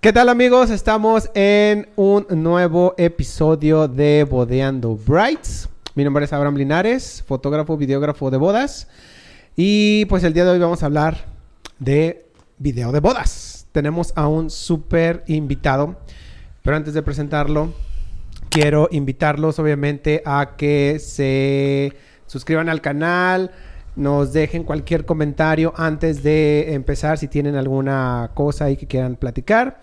¿Qué tal amigos? Estamos en un nuevo episodio de Bodeando Brights. Mi nombre es Abraham Linares, fotógrafo, videógrafo de bodas. Y pues el día de hoy vamos a hablar de video de bodas. Tenemos a un súper invitado. Pero antes de presentarlo, quiero invitarlos obviamente a que se suscriban al canal, nos dejen cualquier comentario antes de empezar si tienen alguna cosa ahí que quieran platicar.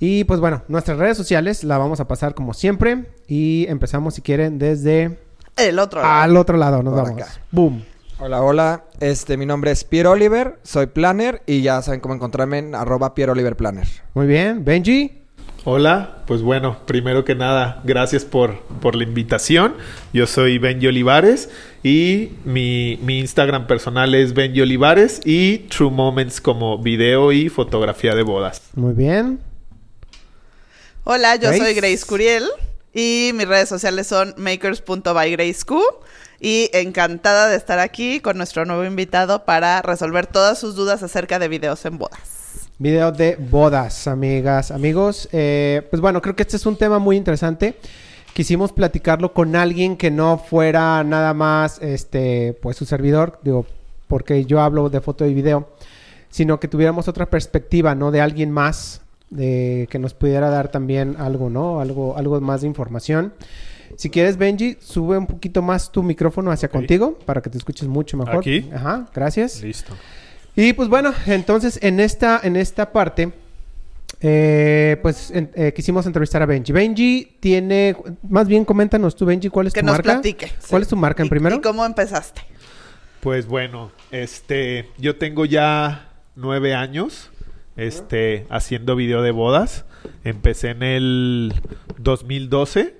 Y pues bueno, nuestras redes sociales la vamos a pasar como siempre y empezamos si quieren desde El otro lado. al otro lado, nos Por vamos. acá. Boom. Hola, hola. Este, mi nombre es Pierre Oliver, soy planner y ya saben cómo encontrarme en arroba Pierre Oliver Planner. Muy bien, Benji. Hola, pues bueno, primero que nada, gracias por, por la invitación. Yo soy Benji Olivares y mi, mi Instagram personal es Benji Olivares y True Moments como video y fotografía de bodas. Muy bien. Hola, yo Grace. soy Grace Curiel y mis redes sociales son makers.bygraceq y encantada de estar aquí con nuestro nuevo invitado para resolver todas sus dudas acerca de videos en bodas. Video de bodas, amigas, amigos. Eh, pues bueno, creo que este es un tema muy interesante. Quisimos platicarlo con alguien que no fuera nada más, este, pues su servidor, digo, porque yo hablo de foto y video, sino que tuviéramos otra perspectiva, ¿no? De alguien más, de que nos pudiera dar también algo, ¿no? Algo, algo más de información. Si quieres, Benji, sube un poquito más tu micrófono hacia contigo para que te escuches mucho mejor. ¿Aquí? Ajá, gracias. Listo. Y pues bueno, entonces en esta, en esta parte, eh, pues en- eh, quisimos entrevistar a Benji. Benji tiene, más bien coméntanos tú, Benji, ¿cuál es Que tu nos marca? platique. ¿Cuál es tu marca en ¿Y- primero? ¿Y cómo empezaste? Pues bueno, este, yo tengo ya nueve años, este, haciendo video de bodas. Empecé en el 2012,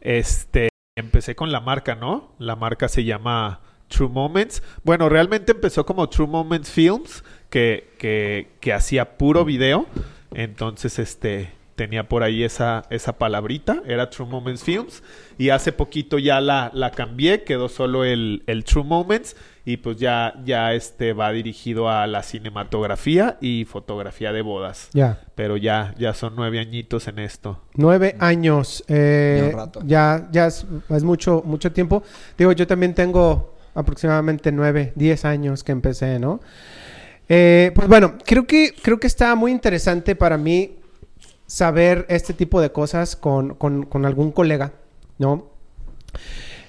este, empecé con la marca, ¿no? La marca se llama True Moments. Bueno, realmente empezó como True Moments Films, que, que, que hacía puro video. Entonces, este, tenía por ahí esa, esa palabrita, era True Moments Films. Y hace poquito ya la, la cambié, quedó solo el, el True Moments. Y pues ya, ya este va dirigido a la cinematografía y fotografía de bodas. Ya, Pero ya, ya son nueve añitos en esto. nueve años. eh, Ya un rato. ya, ya es, es mucho, mucho tiempo. Digo, yo también tengo aproximadamente nueve, diez años que empecé, ¿no? Eh, pues bueno, creo que, creo que está muy interesante para mí saber este tipo de cosas con, con, con algún colega, ¿no?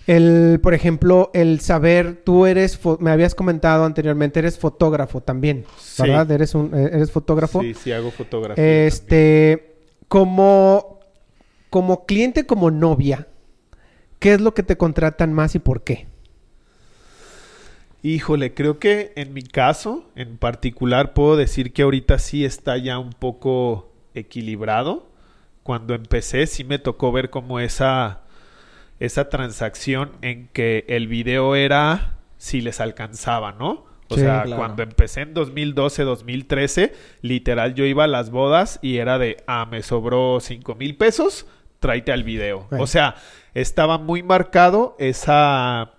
El, por ejemplo, el saber, tú eres, me habías comentado anteriormente, eres fotógrafo también, Sí. ¿verdad? Eres un, eh, eres fotógrafo. Sí, sí hago fotografía. también. Este, como, como cliente, como novia, ¿qué es lo que te contratan más y por qué? Híjole, creo que en mi caso, en particular, puedo decir que ahorita sí está ya un poco equilibrado. Cuando empecé, sí me tocó ver como esa, esa transacción en que el video era si les alcanzaba, ¿no? O Sí, sea, claro. cuando empecé en 2012, 2013, literal yo iba a las bodas y era de, ah, me sobró 5 mil pesos, tráete al video. Right. O sea, estaba muy marcado esa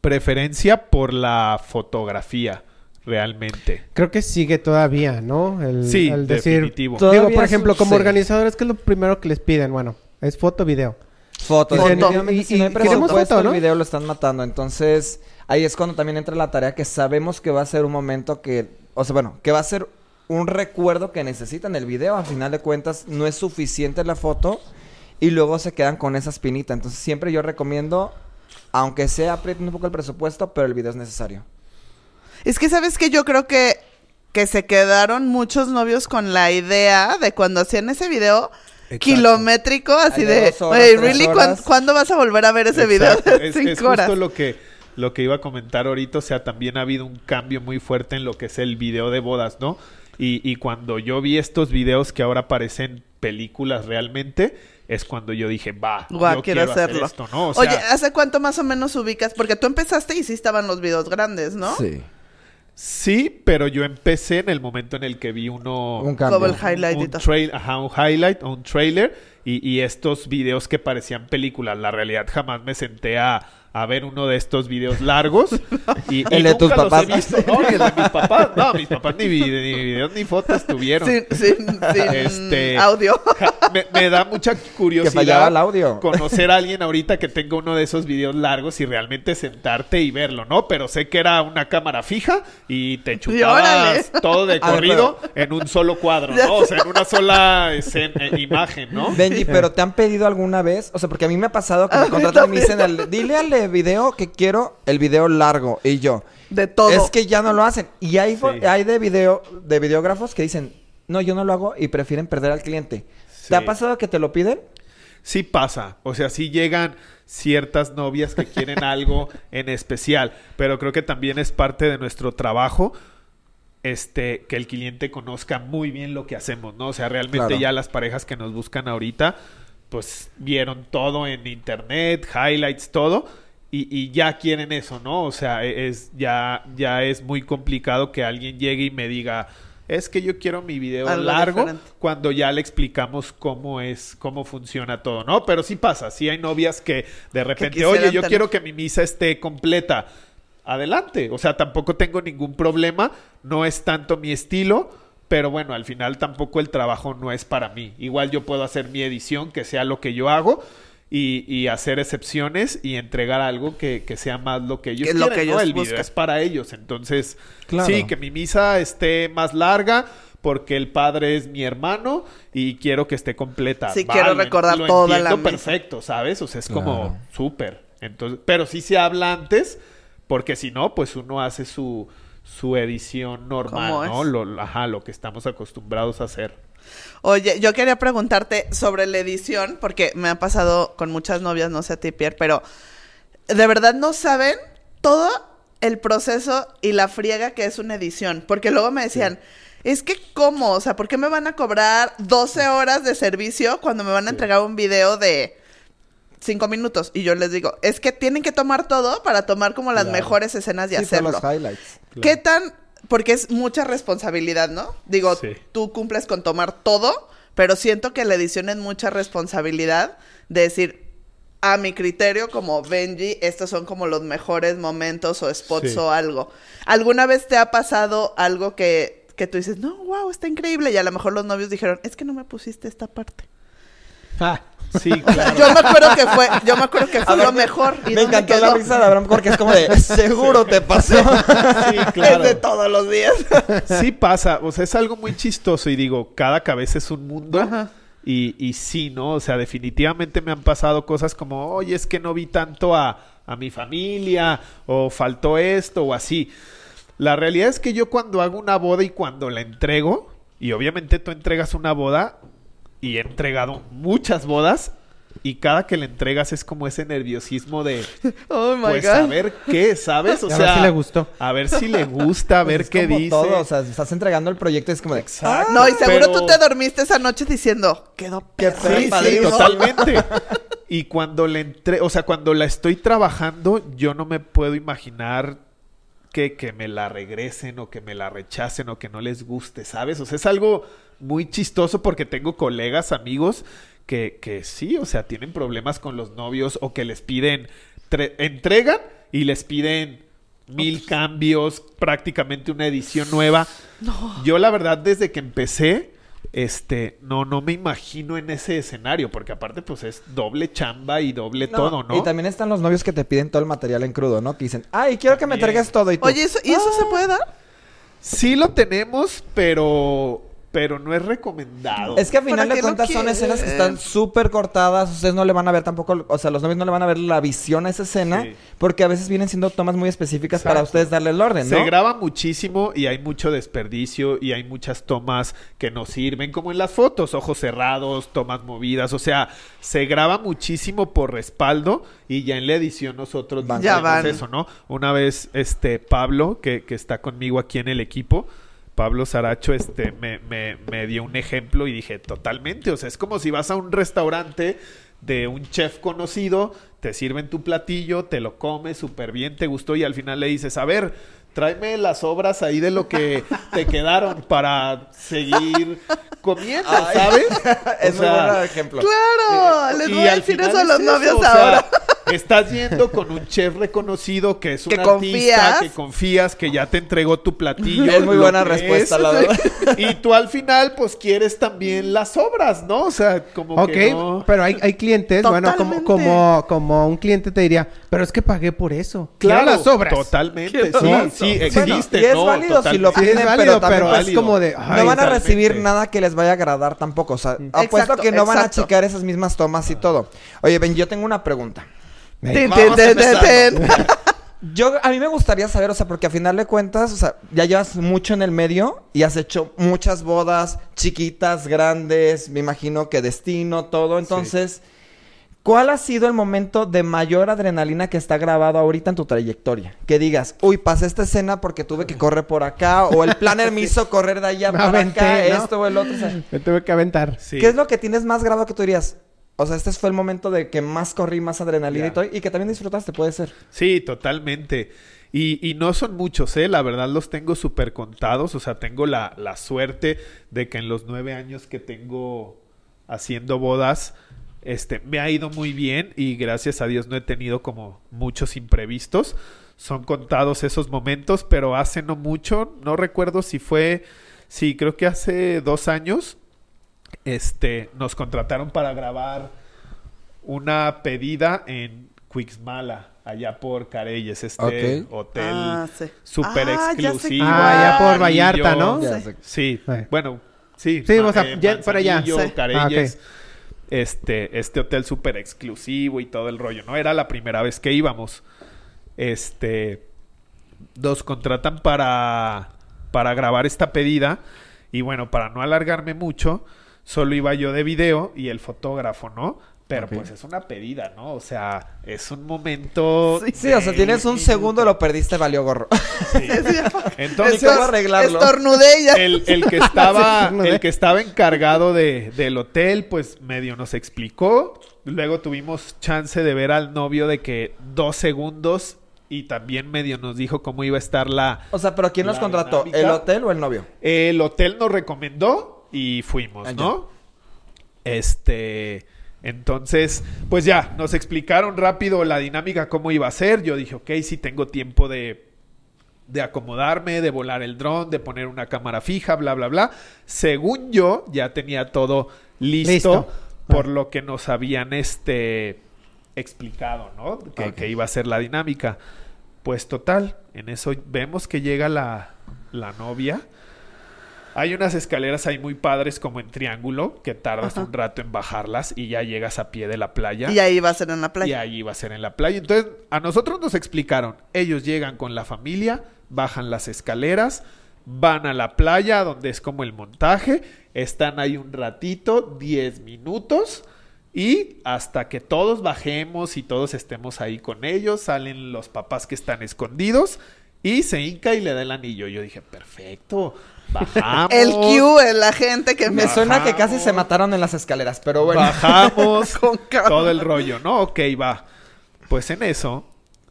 preferencia por la fotografía, realmente. Creo que sigue todavía, ¿no? El, Sí, el decir, definitivo. digo, Todavía por ejemplo, como organizadores, ¿qué es lo primero que les piden? Bueno, es foto, video. Foto. Foto. Definitivamente, Y- si no hay y queremos foto, ¿no? el video lo están matando. Entonces, ahí es cuando también entra la tarea que sabemos que va a ser un momento que... O sea, bueno, que va a ser un recuerdo que necesitan el video. A final de cuentas, no es suficiente la foto y luego se quedan con esa espinita. Entonces, siempre yo recomiendo, aunque sea aprieten un poco el presupuesto, pero el video es necesario. Es que sabes que yo creo que, que se quedaron muchos novios con la idea de cuando hacían ese video Exacto. kilométrico, así de de, dos horas, "Wey, tres really, ¿cuán- horas". ¿cuándo vas a volver a ver ese video Exacto. Es, cinco es horas? justo lo que, lo que iba a comentar ahorita. O sea, también ha habido un cambio muy fuerte en lo que es el video de bodas, ¿no? Y, y cuando yo vi estos videos que ahora parecen películas realmente, es cuando yo dije, va, yo quiero quiero, hacer hacerlo. esto, ¿no? O sea, Oye, ¿hace cuánto más o menos ubicas? Porque tú empezaste y sí estaban los videos grandes, ¿no? Sí. sí, pero yo empecé en el momento en el que vi uno... Un cambio. Como el highlight y un, trail, ajá, un highlight o un trailer y, y estos videos que parecían películas. La realidad jamás me senté a, a ver uno de estos videos largos. Y, y El de tus nunca los papás. he visto. No, el de mis papás. No, mis papás ni, vi- ni videos ni fotos tuvieron. Sin, sin, sin Este- audio. Me, me da mucha curiosidad Que fallaba el audio. conocer a alguien ahorita que tenga uno de esos videos largos y realmente sentarte y verlo, ¿no? Pero sé que era una cámara fija y te chutabas todo de A ver, corrido en un solo cuadro, ¿no? O sea, en una sola escena- eh, imagen, ¿no? Benji, pero ¿te han pedido alguna vez? O sea, porque a mí me ha pasado que me contratan y me dicen, al- dile al de video que quiero el video largo. Y yo, De todo. es que ya no lo hacen. Y hay, fo- Sí. hay de video, de videógrafos que dicen, no, yo no lo hago y prefieren perder al cliente. Sí. ¿Te ha pasado que te lo piden? Sí pasa, o sea, sí llegan ciertas novias que quieren algo en especial, pero creo que también es parte de nuestro trabajo este que el cliente conozca muy bien lo que hacemos, ¿no? O sea, realmente Claro. ya las parejas que nos buscan ahorita pues vieron todo en internet, highlights, todo y, y ya quieren eso, ¿no? O sea, e- es ya ya es muy complicado que alguien llegue y me diga es que yo quiero mi video Algo largo diferente. cuando ya le explicamos cómo es, cómo funciona todo, ¿no? Pero sí pasa, sí hay novias que de repente, oye, yo tener- quiero que mi misa esté completa. Adelante, o sea, tampoco tengo ningún problema, no es tanto mi estilo, pero bueno, al final tampoco el trabajo no es para mí. Igual yo puedo hacer mi edición, que sea lo que yo hago, y, y hacer excepciones y entregar algo que, que sea más lo que ellos Que es lo quieren, que ¿no? ellos El video buscan. es para ellos, entonces, Claro. sí, que mi misa esté más larga porque el padre es mi hermano y quiero que esté completa. Sí, quiero recordar lo toda la misa. perfecto, ¿sabes? O sea, es como súper. Entonces, pero sí se habla antes porque si no, pues uno hace su su edición normal, ¿Cómo ¿no? Lo, ajá, lo que estamos acostumbrados a hacer. Oye, yo quería preguntarte sobre la edición, porque me ha pasado con muchas novias, no sé a ti, Pierre, pero de verdad no saben todo el proceso y la friega que es una edición. Porque luego me decían, es que ¿cómo? O sea, ¿por qué me van a cobrar 12 horas de servicio cuando me van a entregar un video de 5 minutos? Y yo les digo, es que tienen que tomar todo para tomar como las Claro. mejores escenas y Sí, hacerlo. los highlights. ¿Qué tan...? Porque es mucha responsabilidad, ¿no? Digo, Sí. tú cumples con tomar todo, pero siento que la edición es mucha responsabilidad de decir, a mi criterio, como Benji, estos son como los mejores momentos o spots Sí. o algo. ¿Alguna vez te ha pasado algo que, que tú dices, no, wow, está increíble? Y a lo mejor los novios dijeron, es que no me pusiste esta parte. Ah, Sí, claro. Yo me acuerdo que fue, yo me acuerdo que fue A ver, lo mejor. ¿Y Me encantó quedó? la risa de Abraham porque es como de, seguro te pasó. Sí, claro. Es de todos los días. Sí pasa, o sea, es algo muy chistoso y digo, cada cabeza es un mundo. Ajá. Y, y sí, ¿no? O sea, definitivamente me han pasado cosas como, oye, es que no vi tanto a, a mi familia, o faltó esto, o así. La realidad es que yo cuando hago una boda y cuando la entrego, y obviamente tú entregas una boda, y he entregado muchas bodas, y cada que le entregas es como ese nerviosismo de, Oh my pues God. a ver qué, ¿sabes? O A ver sea, si le gustó. A ver si le gusta, a ver Pues es qué como dice. todo, o sea, estás entregando el proyecto y es como de, Exacto. No, y seguro Pero- tú te dormiste esa noche diciendo, quedó Qué Sí, sí, padrísimo". totalmente. Y cuando le entre, o sea, cuando la estoy trabajando, yo no me puedo imaginar que, que me la regresen o que me la rechacen o que no les guste, ¿sabes? O sea, es algo muy chistoso porque tengo colegas, amigos, que, que sí, o sea, tienen problemas con los novios o que les piden, tre- entregan y les piden mil cambios, prácticamente una edición nueva. Yo la verdad desde que empecé, este, no, no me imagino en ese escenario, porque aparte pues es doble chamba y doble No, todo, ¿no? Y también están los novios que te piden todo el material en crudo, ¿no? Que dicen, ay, quiero que me entregues todo y tú. Oye, ¿eso, ¿y eso se puede dar? Sí lo tenemos, pero, pero no es recomendado. Es que a ¿Para final de cuentas son escenas que están quieren? súper cortadas, ustedes no le van a ver tampoco, o sea, los novios no le van a ver la visión a esa escena, Sí. porque a veces vienen siendo tomas muy específicas para ustedes darle el orden, ¿no? Se graba muchísimo y hay mucho desperdicio y hay muchas tomas que no sirven, como en las fotos, ojos cerrados, tomas movidas, o sea, se graba muchísimo por respaldo y ya en la edición nosotros Van. Ya van. eso, ¿no? Una vez, este, Pablo, que, que está conmigo aquí en el equipo, Pablo Saracho, este, me, me, me dio un ejemplo y dije, totalmente, o sea, es como si vas a un restaurante de un chef conocido, te sirven tu platillo, te lo comes súper bien, te gustó y al final le dices, a ver, tráeme las obras ahí de lo que te quedaron para seguir comiendo, ¿sabes? es O sea, buen ejemplo. Claro, les voy a al decir final eso a es los eso, novios o sea, ahora. Estás yendo con un chef reconocido que es un Que artista, confías. que confías, que ya te entregó tu platillo. Es muy buena respuesta, es. la verdad. Y tú al final, pues quieres también las obras, ¿no? O sea, como Ok, que no... pero hay, hay clientes, bueno, como, como, como un cliente te diría, pero es que pagué por eso. Claro, las obras. Totalmente, sí, sí. Bueno, existe, y es ¿no? válido si lo Sí, es piden, válido, pero también pero es como de... no van a recibir nada que les vaya a agradar tampoco. O sea, apuesto Exacto, que no van a checar esas mismas tomas y todo. Oye, Ben, yo tengo una pregunta. Tin, tin, tin. Yo, a mí me gustaría saber, o sea, porque a final de cuentas, o sea, ya llevas mucho en el medio y has hecho muchas bodas chiquitas, grandes, me imagino que destino, todo. Entonces, ¿cuál ha sido el momento de mayor adrenalina que está grabado ahorita en tu trayectoria? Que digas, uy, pasé esta escena porque tuve que correr por acá, o el planner me hizo correr de allá Me para aventé, acá, ¿no? esto o el otro. o sea, Me tuve que aventar. Sí. ¿Qué es lo que tienes más grabado que tú dirías? O sea, este fue el momento de que más corrí, más adrenalina y todo, y que también disfrutaste, puede ser. Sí, totalmente. Y, y no son muchos, ¿eh? La verdad los tengo súper contados. O sea, tengo la, la suerte de que en los nueve años que tengo haciendo bodas, este, me ha ido muy bien y gracias a Dios no he tenido como muchos imprevistos. Son contados esos momentos, pero hace no mucho, no recuerdo si fue, sí, creo que hace dos años, este, nos contrataron para grabar una pedida en Quixmala, allá por Careyes, este hotel Ah, sí. súper Ah, exclusivo. Ah, ya por. Vallarta, ¿no? Sí. sé. Sí, Sí. bueno, sí. Sí, ma- o sea, eh, por allá. Sí. Careyes, Ah, este, este hotel súper exclusivo y todo el rollo, ¿no? Era la primera vez que íbamos. Este, nos contratan para, para grabar esta pedida y bueno, para no alargarme mucho, solo iba yo de video y el fotógrafo, ¿no? Pero pues es una pedida, ¿no? O sea, es un momento... Sí. Sí, o sea, tienes un segundo, lo perdiste, valió gorro. Sí. Entonces, cómo arreglarlo. Estornudé y ya. el, el que estaba el que estaba encargado de, del hotel pues medio nos explicó luego tuvimos chance de ver al novio de que dos segundos y también medio nos dijo cómo iba a estar la O sea, pero ¿quién nos contrató? dinámica. ¿El hotel o el novio? el hotel nos recomendó y fuimos Ah, no este entonces pues ya nos explicaron rápido la dinámica cómo iba a ser yo dije ok sí tengo tiempo de de acomodarme, de volar el dron, de poner una cámara fija, bla, bla, bla. Según yo, ya tenía todo listo, Listo. por lo que nos habían este explicado, ¿no? Que, que iba a ser la dinámica. Pues total, en eso vemos que llega la, la novia. Hay unas escaleras ahí muy padres como en triángulo, que tardas Ajá. un rato en bajarlas y ya llegas a pie de la playa. Y ahí va a ser en la Y playa. ahí iba a ser en la playa. Entonces, a nosotros nos explicaron. Ellos llegan con la familia, bajan las escaleras, van a la playa, donde es como el montaje. Están ahí un ratito, 10 minutos. Y hasta que todos bajemos y todos estemos ahí con ellos, salen los papás que están escondidos. Y se hinca y le da el anillo. Yo dije, perfecto, bajamos. El Q, el- la gente que Me suena que casi se mataron en las escaleras, pero bueno. Bajamos Con calma. todo el rollo, ¿no? Ok, va. Pues en eso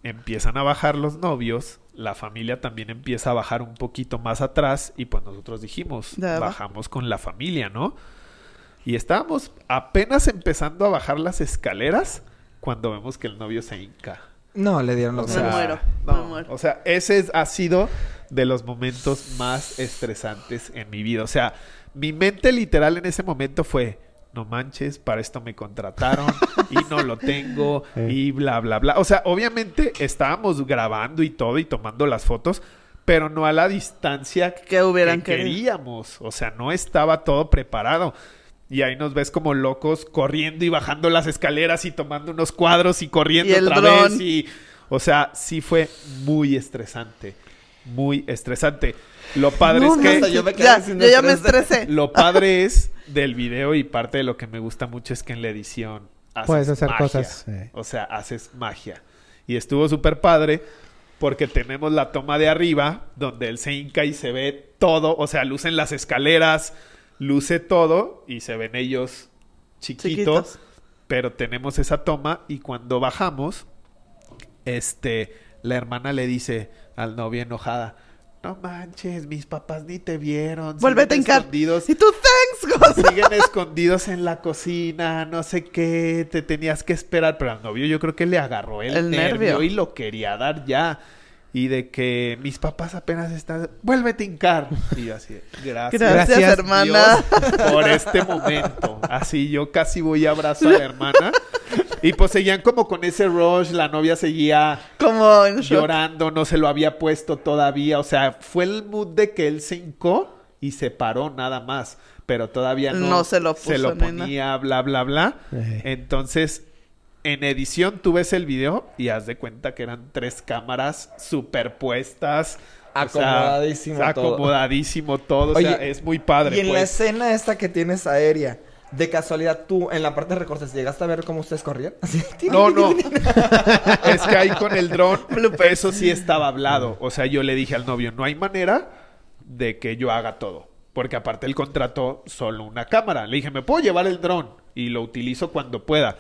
empiezan a bajar los novios, la familia también empieza a bajar un poquito más atrás y pues nosotros dijimos, Ya va. bajamos con la familia, ¿no? Y estábamos apenas empezando a bajar las escaleras cuando vemos que el novio se hinca. No, le dieron los Me sea, muero, no, me muero. O sea, ese es- ha sido de los momentos más estresantes en mi vida. O sea, mi mente literal en ese momento fue, no manches, para esto me contrataron y no lo tengo y bla, bla, bla. O sea, obviamente estábamos grabando y todo y tomando las fotos, pero no a la distancia Que hubieran que querido. queríamos. O sea, no estaba todo preparado. Y ahí nos ves como locos corriendo y bajando las escaleras y tomando unos cuadros y corriendo Y el otra dron. vez. Y, o sea, sí fue muy estresante. Muy estresante. Lo padre No, es que... yo me quedé ya, haciendo yo ya me 3D. estresé. Lo padre es del video y parte de lo que me gusta mucho es que en la edición haces Puedes hacer magia. cosas, sí. O sea, haces magia. Y estuvo súper padre porque tenemos la toma de arriba donde él se hinca y se ve todo. O sea, lucen las escaleras, luce todo y se ven ellos chiquitos. Chiquitos. Pero tenemos esa toma y cuando bajamos, este, la hermana le dice al novio enojada, no manches, mis papás ni te vieron. Siguen hincar. escondidos". Y tú, thanks, siguen escondidos en la cocina, no sé qué, te tenías que esperar, pero al novio yo creo que le agarró el, El nervio. nervio. y lo quería dar ya. Y de que mis papás apenas están, vuélvete a hincar. Y yo así, gracias. Gracias, Gracias, hermana. Dios, por este momento. Así yo casi voy a abrazar a la hermana. Y pues seguían como con ese rush, la novia seguía Como llorando, no se lo había puesto todavía. O sea, fue el mood de que él se hincó y se paró nada más. Pero todavía no, No se lo se lo puso, nena. ponía, bla, bla, bla. Ey. Entonces, en edición tú ves el video y haz de cuenta que eran tres cámaras superpuestas. O sea, Acomodadísimo todo. Acomodadísimo todo. o Oye, sea, es muy padre. Y en la pues. escena esta que tienes aérea, de casualidad tú, en la parte de recortes, ¿llegaste a ver cómo ustedes corrían? Así, No, no. es que ahí con el dron, eso sí estaba hablado. O sea, yo le dije al novio, no hay manera de que yo haga todo. Porque aparte él contrató solo una cámara. Le dije, me puedo llevar el dron y lo utilizo cuando pueda.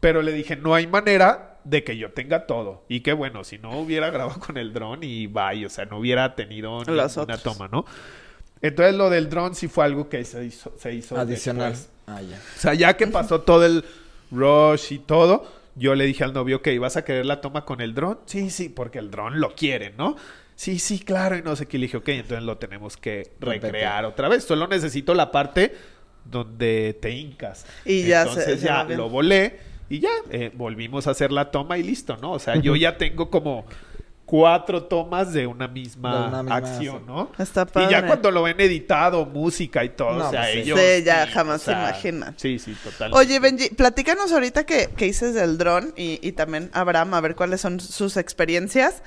Pero le dije, no hay manera de que yo tenga todo. Y que bueno, si no hubiera grabado con el dron y bye, o sea, no hubiera tenido otras. toma, ¿no? Entonces lo del dron sí fue algo que se hizo, se hizo Adicional. después. Ah, ya. O sea, ya que pasó todo el rush y todo, yo le dije al novio, ok, ¿vas a querer la toma con el dron? Sí, sí, porque el dron lo quiere, ¿no? Sí, sí, claro, y no sé qué. Le dije, ok, entonces lo tenemos que recrear otra vez. Solo necesito la parte donde te hincas. Y ya Entonces se ya lo volé y ya eh, volvimos a hacer la toma y listo, ¿no? O sea, yo ya tengo como cuatro tomas de una misma, De una misma, acción. ¿no? Está Y ya padre. cuando lo ven editado, música y todo, No, o sea, pues sí. ellos... Sí, ya jamás se imaginan. Sí, sí, total. Oye, Benji, platícanos ahorita que, que dices del dron y, y también Abraham, a ver cuáles son sus experiencias.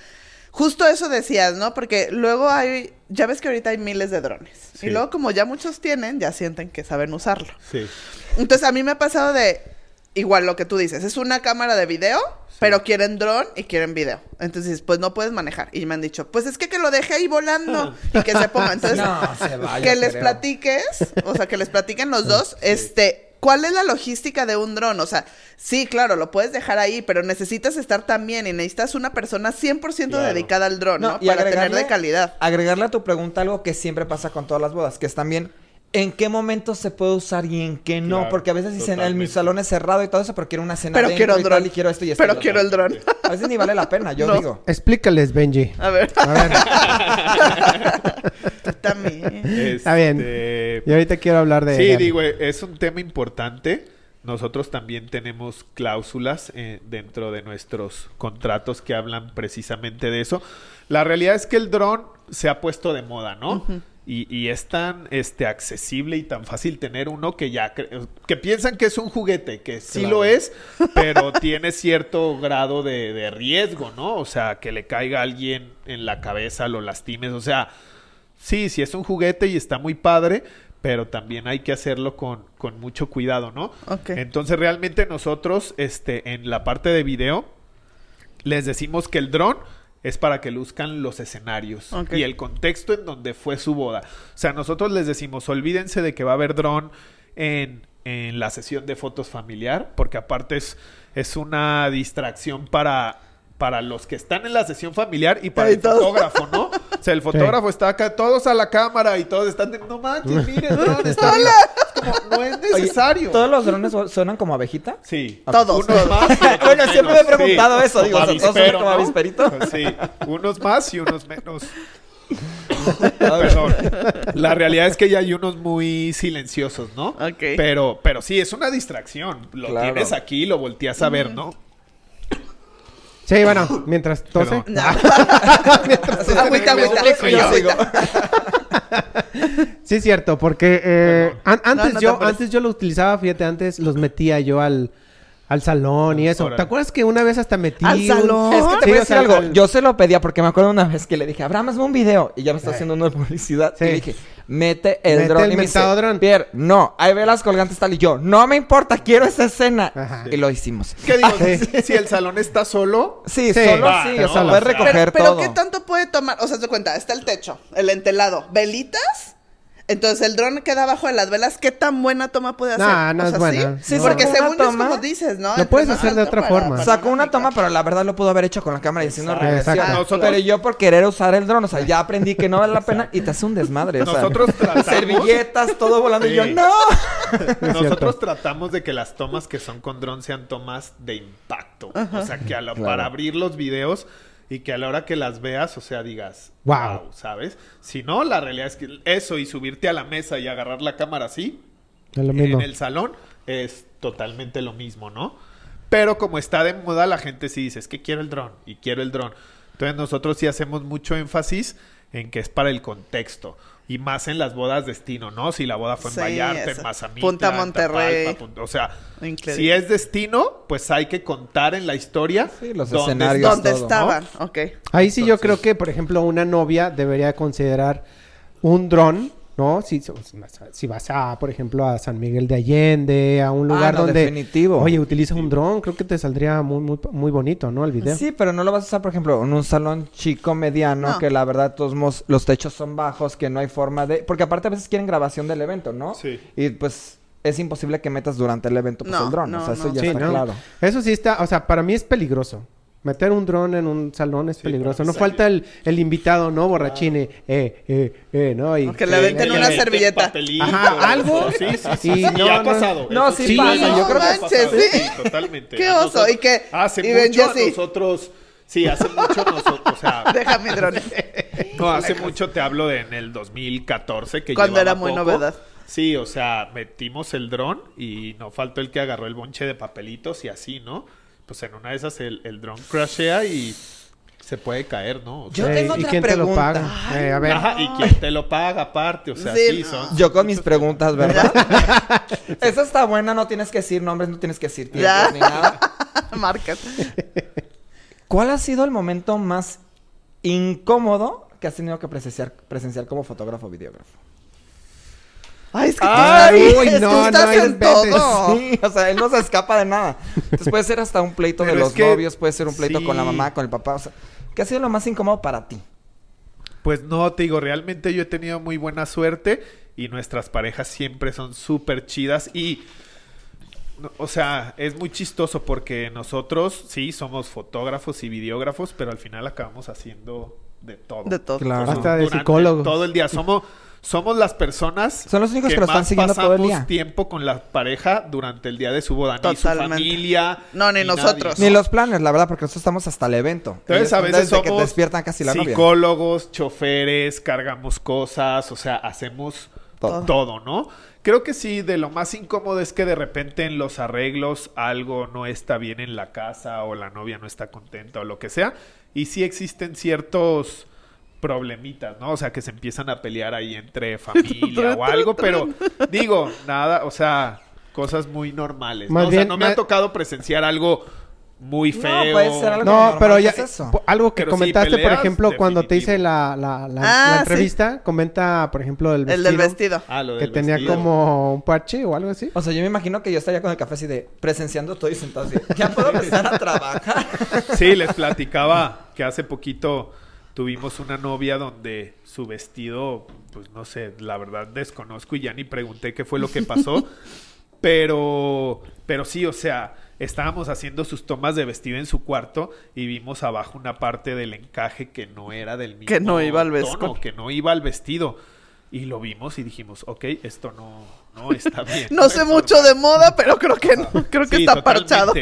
Justo eso decías, ¿no? Porque luego hay, ya ves que ahorita hay miles de drones. Sí. Y luego como ya muchos tienen, ya sienten que saben usarlo. Sí. Entonces a mí me ha pasado de, igual lo que tú dices, es una cámara de video, pero quieren dron y quieren video. Entonces, pues no puedes manejar. Y me han dicho, pues es que que lo deje ahí volando y que se ponga. Entonces, No, se que les creo. platiques, o sea, que les platiquen los dos, este, ¿cuál es la logística de un dron? O sea, sí, claro, lo puedes dejar ahí, pero necesitas estar también y necesitas una persona 100% Claro. dedicada al dron, ¿no? No, y Para tener agregarle- de calidad. Agregarle a tu pregunta algo que siempre pasa con todas las bodas, que es también en qué momento se puede usar y en qué no. Claro, porque a vecer dicen, el, mi salón es cerrado y todo eso, pero quiero una cena Pero quiero y dron. tal, y quiero esto y esto. Pero y quiero el dron. A veces ni vale la pena, yo No. digo. Explícales, Benji. A ver, A ver. tú también. Está bien. Este, Y ahorita quiero hablar de. Sí, digo, es un tema importante. Nosotros también tenemos cláusulas eh, dentro de nuestros contratos que hablan precisamente de eso. La realidad es que el dron se ha puesto de moda, ¿no? Y, y es tan este, accesible y tan fácil tener uno que ya que piensan que es un juguete, que sí Claro. lo es, pero tiene cierto grado de, de riesgo, ¿no? O sea, que le caiga a alguien en la cabeza, lo lastimes, o sea, Sí, sí es un juguete y está muy padre, pero también hay que hacerlo con, con mucho cuidado, ¿no? Entonces realmente nosotros, este, en la parte de video, les decimos que el dron es para que luzcan los escenarios y el contexto en donde fue su boda. O sea, nosotros les decimos, olvídense de que va a haber dron en, en la sesión de fotos familiar, porque aparte es, es una distracción para, para los que están en la sesión familiar y para Ay, el fotógrafo, ¿no? O sea, el fotógrafo está acá, todos a la cámara y todos están de, no manches, miren, dron, está arriba". Es como, no es Oye, necesario. ¿Todos los drones su- suenan como abejita? Sí. Todos, Unos más. Bueno, siempre me he preguntado eso, digo, como o sea, ¿todos son como ¿no? avisperito? Sí, unos más y unos menos. Perdón. La realidad es que ya hay unos muy silenciosos, ¿no? Ok. Pero, pero sí, es una distracción. Lo Claro. tienes aquí, lo volteas a ver, ¿no? Sí, bueno, mientras tose. Agüita, agüita. Soy yo, sigo. Sí, es cierto, porque eh, an- antes, No, no te yo, antes yo lo utilizaba, fíjate, antes los metía yo al, al salón y eso. Órale. ¿Te acuerdas que una vez hasta metí ¿Al un- salón? Es que te Sí, voy a o decir sea, algo. al- Yo se lo pedía porque me acuerdo una vez que le dije, Abraham, hazme un video. Y ya me está haciendo uno de publicidad. Sí. Y le dije, mete el Mete dron. el y me dice, mentado dron. Pierre, no, ahí ve las colgantes tal. Y yo, no me importa, quiero esa escena. Ajá. Y lo hicimos. ¿Qué digo? Sí. Si el salón está solo, Sí, Sí. solo Va, sí, ¿no? o sea, O puedes sea, recoger pero, pero todo. ¿qué tanto puede tomar? O sea, se cuenta, está el techo, el entelado, velitas. Entonces el dron queda abajo de las velas. ¿Qué tan buena toma puede hacer? No, no O es buena. ¿sí? Sí, Porque según es toma. como dices, ¿no? Lo puedes hacer de otra para- forma. para Sacó una toma, pero la verdad lo pudo haber hecho con la cámara y haciendo regresión. Pero yo por querer usar el dron, o sea, ya aprendí que no vale la pena y te hace un desmadre. o sea, Nosotros tratamos- Servilletas, todo volando y yo. ¡no! Nosotros tratamos de que las tomas que son con dron sean tomas de impacto. O sea, que a la- Claro. para abrir los videos y que a la hora que las veas, o sea, digas, Wow. wow, ¿sabes? Si no, la realidad es que eso y subirte a la mesa y agarrar la cámara así, Es lo mismo. en el salón, es totalmente lo mismo, ¿no? Pero como está de moda, la gente sí dice, es que quiero el dron y quiero el dron. Entonces nosotros sí hacemos mucho énfasis en que es para el contexto. Y más en las bodas destino, ¿no? Si la boda fue en Sí, Vallarta, en Mazamitla, Punta Monterrey. Tapalpa, Punta- o sea, Increíble. si es destino, pues hay que contar en la historia Sí, los dónde escenarios, ¿Dónde todo, ¿no? estaban? Ok. Ahí sí yo creo que, por ejemplo, una novia debería considerar un dron, ¿no? Si, si vas a, por ejemplo, a San Miguel de Allende, a un lugar Ah, no, donde... definitivo. Oye, utiliza un dron, creo que te saldría muy, muy, muy bonito, ¿no? El video. Sí, pero no lo vas a usar, por ejemplo, en un salón chico, mediano, No. que la verdad, todos los techos son bajos, que no hay forma de... Porque aparte a veces quieren grabación del evento, ¿no? Sí. Y pues es imposible que metas durante el evento pues, No, el dron. no, o sea, eso no. ya Sí, está ¿no? claro. Eso sí está, o sea, para mí es peligroso. Meter un dron en un salón es Sí, peligroso. No falta el, el invitado, ¿no? Borrachine. Eh, eh, eh, ¿no? Y, Que le aventen una servilleta. papelito, Ajá, algo. Sí, sí, sí. Y sí, no, ya ha no. pasado. No, Eso sí pasa, yo creo que ha manches, pasado, ¿sí? totalmente. Qué oso, nosotros- y que- Hace y mucho nosotros... Sí, hace mucho nosotros, o sea... Deja mi dron. No, hace mucho te hablo de en el 2014 que Cuando era muy poco. novedad. Sí, o sea, metimos el dron y no faltó el que agarró el bonche de papelitos y así, ¿no? Pues en una de esas el, el dron crashea y se puede caer, ¿no? O Yo sea, Ey, tengo ¿Y otra quién te lo paga? Eh, a ver. ajá, y quién te lo paga aparte, o sea, Sí, son... Yo con mis preguntas, ¿verdad? Esa está buena, no tienes que decir nombres, no tienes que decir tiempos Ya. ni nada. Marcas. ¿Cuál ha sido el momento más incómodo que has tenido que presenciar, presenciar como fotógrafo o videógrafo? Ay, es que tú Ay, estás, uy, es no, tú no estás en todo. Sí, o sea, él no se escapa de nada. Entonces puede ser hasta un pleito de Pero los que- novios, puede ser un pleito con la mamá, con el papá. O sea, ¿qué ha sido lo más incómodo para ti? Pues no, te digo, realmente yo he tenido muy buena suerte y nuestras parejas siempre son súper chidas y, o sea, es muy chistoso porque nosotros sí somos fotógrafos y videógrafos, pero al final acabamos haciendo de todo. De todo. Claro. Hasta de psicólogos. Todo el día. Somos, somos las personas Son los únicos que lo están más siguiendo todo el pasamos día. tiempo con la pareja durante el día de su boda. Ni su familia. No, ni nosotros. Ni los planes, la verdad, porque nosotros estamos hasta el evento. Entonces a veces somos que despiertan casi la novia. psicólogos, choferes, cargamos cosas, o sea, hacemos Todo. todo. ¿no? Creo que sí, de lo más incómodo es que de repente en los arreglos algo no está bien en la casa o la novia no está contenta o lo que sea. Y sí existen ciertos problemitas, ¿no? O sea, que se empiezan a pelear ahí entre familia o algo, pero digo, nada, o sea, cosas muy normales. ¿no? Más o sea, bien, no me ha tocado presenciar algo muy No, feo. puede ser algo- No, normal, pero ¿qué ya es eso? po- algo que Pero sí, comentaste, por peleas, ejemplo, cuando te hice definitivo. la, la, la- Ah, la sí. entrevista, comenta, por ejemplo, el vestido. El del vestido. Ah, lo Que del tenía vestido. como un parche o algo así. O sea, yo me imagino que yo estaría con el café así de presenciando todo y sentado así. Ya puedo empezar a trabajar. Sí, les platicaba que hace poquito tuvimos una novia donde su vestido, pues no sé, la verdad desconozco y ya ni pregunté qué fue lo que pasó. pero, pero sí, o sea, estábamos haciendo sus tomas de vestido en su cuarto y vimos abajo una parte del encaje que no era del mismo Que no iba al vestido. que no iba al vestido. Y lo vimos y dijimos, ok, esto no, no está bien. No sé mucho normal". de moda, pero creo que no. Creo que Sí, está parchado.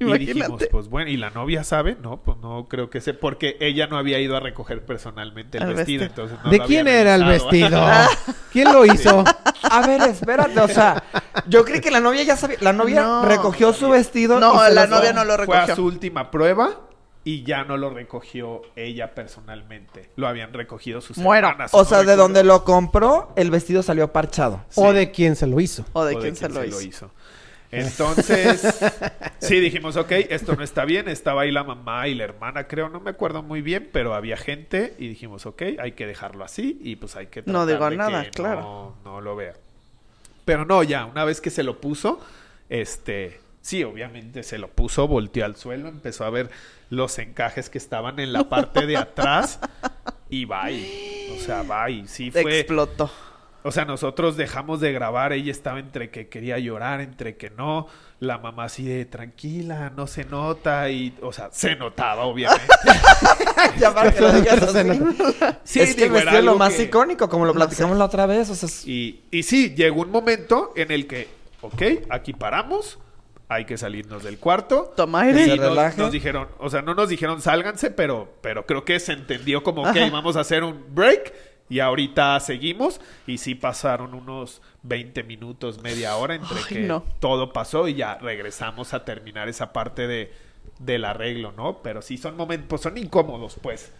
Y dijimos, pues bueno, ¿y la novia sabe? No, pues no creo que se... Porque ella no había ido a recoger personalmente el, El vestido, vestido. entonces no ¿De lo había quién era el vestido? ¿Quién lo hizo? A ver, espérate, o sea, yo creí que la novia ya sabía. La novia No. recogió su vestido. No, la lo- novia no lo Fue a recogió. su última prueba y ya no lo recogió ella personalmente. Lo habían recogido sus Muero. hermanas. O no sea, de donde lo compró, el vestido salió parchado. ¿O de quién se lo hizo? O de o quién se lo hizo. Entonces, sí dijimos, ok, esto no está bien. Estaba ahí la mamá y la hermana, creo, no me acuerdo muy bien, pero había gente y dijimos, ok, hay que dejarlo así y pues hay que No digo nada, que claro. No, no lo vea. Pero no, ya, una vez que se lo puso, este, sí, obviamente se lo puso, volteó al suelo, empezó a ver los encajes que estaban en la parte de atrás y bye. O sea, bye. Sí fue. Explotó. O sea, nosotros dejamos de grabar, ella estaba entre que quería llorar, entre que no, la mamá así de tranquila, no se nota y, o sea, se notaba obviamente. ya para que lo digas Se así. Sí, es que el digo, era vestido es lo más que- icónico, como lo platicamos la otra vez. O sea, es- Y, y sí, llegó un momento en el que, ok, aquí paramos, hay que salirnos del cuarto. Toma aire. Y nos dijeron, o sea, no nos dijeron sálganse, pero, pero creo que se entendió como, ok, Ajá. vamos a hacer un break y ahorita seguimos. Y sí pasaron unos 20 minutos, media hora entre Ay, que no. todo pasó y ya regresamos a terminar esa parte de, del arreglo, ¿no? Pero sí son momentos, pues son incómodos, pues.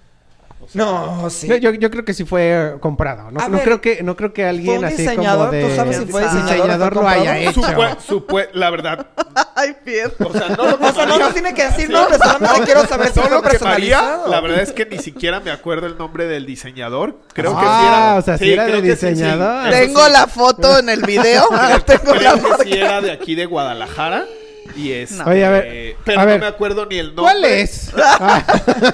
O sea, No, sí. Yo, yo, yo creo que sí fue comprado. No, no ver, creo que no creo que alguien así diseñador? como de ¿Tú sabes si fue diseñador fue lo haya hecho. supue- supue- la verdad, Ay, Pierre. o sea, no lo O sea, no nos tiene que decir Sí. nombres, solamente quiero saber si fue que María, personalizado. la verdad es que ni siquiera me acuerdo el nombre del diseñador. Creo que Ah, sí era. o sea, sí era creo de que sí, sí. diseñador. Tengo sí. la foto en el video. Tengo la Creo foto. que sí era de aquí de Guadalajara. Y es. No. Oye, a ver, Pero a no ver. me acuerdo ni el nombre. ¿Cuál es? Ah,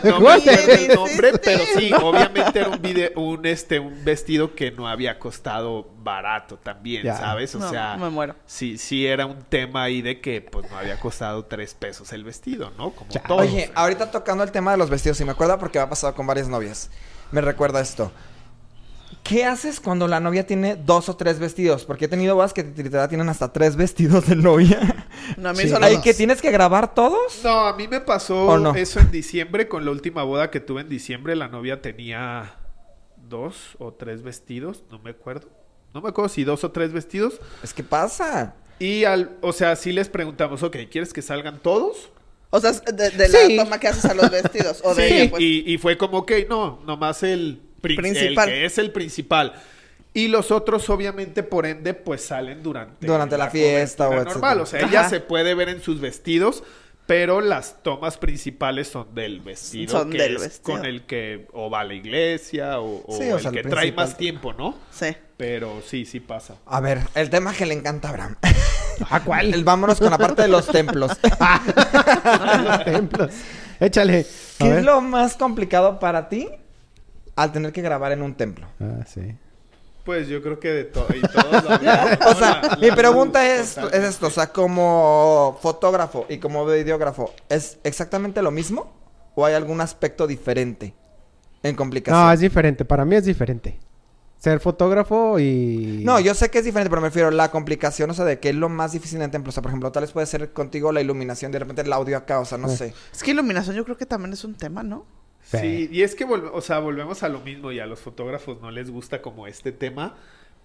No me ¿Cuál acuerdo el nombre, pero sí, obviamente era un video, un este, un vestido que no había costado barato también, Ya. ¿sabes? O No, sea, me muero. sí, sí era un tema ahí de que pues no había costado tres pesos el vestido, ¿no? Como Ya. todo. Oye, ahorita tocando el tema de los vestidos, y me acuerdo porque me ha pasado con varias novias. Me recuerda esto. ¿Qué haces cuando la novia tiene dos o tres vestidos? Porque he tenido bodas que literal tienen hasta tres vestidos de novia. No, a mí Sí. solo ¿Hay dos. que tienes que grabar todos? No, a mí me pasó ¿O no? eso en diciembre, con la última boda que tuve en diciembre, la novia tenía dos o tres vestidos, no me acuerdo. No me acuerdo si dos o tres vestidos. Es que pasa. Y al, o sea, sí les preguntamos, ok, ¿quieres que salgan todos? O sea, de, de Sí. la toma que haces a los vestidos. O de Sí, ella, pues. y, y fue como, ok, no, nomás el, Principal. el que es el principal. Y los otros, obviamente, por ende, pues salen durante, Durante la fiesta o normal. O sea, ella Ajá. se puede ver en sus vestidos, pero las tomas principales son del vestido. Son que del es vestido. Con el que o va a la iglesia o, o Sí, o el sea, el que trae más tiempo, ¿no? Sí. Pero sí, sí pasa. A ver, el tema que le encanta a Abraham. ¿A cuál? El vámonos con la parte de los templos. Los templos. Échale. ¿Qué es lo más complicado para ti al tener que grabar en un templo? Ah, sí. Pues yo creo que de todo y todos lo hablamos, ¿no? O sea, La- mi la pregunta luz, es, es esto, o sea, como fotógrafo y como videógrafo, ¿es exactamente lo mismo? ¿O hay algún aspecto diferente en complicación? No, es diferente. Para mí es diferente. Ser fotógrafo y... No, yo sé que es diferente, pero me refiero a la complicación, o sea, de qué es lo más difícil en templo. O sea, por ejemplo, tal vez puede ser contigo la iluminación, de repente el audio acá, o sea, no Sí. sé. Es que iluminación yo creo que también es un tema, ¿no? Sí, y es que, volve- o sea, volvemos a lo mismo y a los fotógrafos no les gusta como este tema,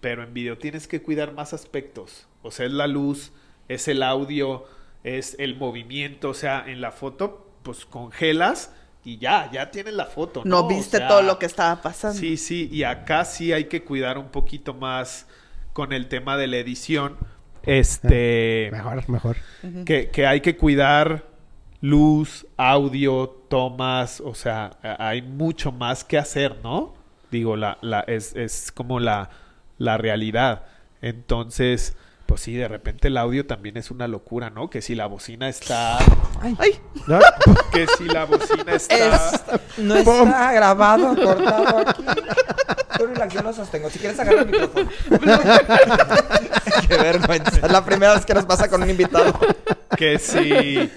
pero en video tienes que cuidar más aspectos. O sea, es la luz, es el audio, es el movimiento, o sea, en la foto, pues congelas y ya, ya tienes la foto. No No, viste O sea, todo lo que estaba pasando. Sí, sí, y acá sí hay que cuidar un poquito más con el tema de la edición. Este Mejor, mejor. que, que hay que cuidar luz, audio, tomas, o sea, hay mucho más que hacer, ¿no? Digo, la, la, es, es como la, la realidad. Entonces, pues sí, de repente el audio también es una locura, ¿no? Que si la bocina está... Ay, ¿No? Que si la bocina está... Es- No está grabado, cortado aquí. Tú relax, yo lo sostengo. Si quieres agarrar el micrófono. Qué vergüenza. Es la primera vez que nos pasa con un invitado. que si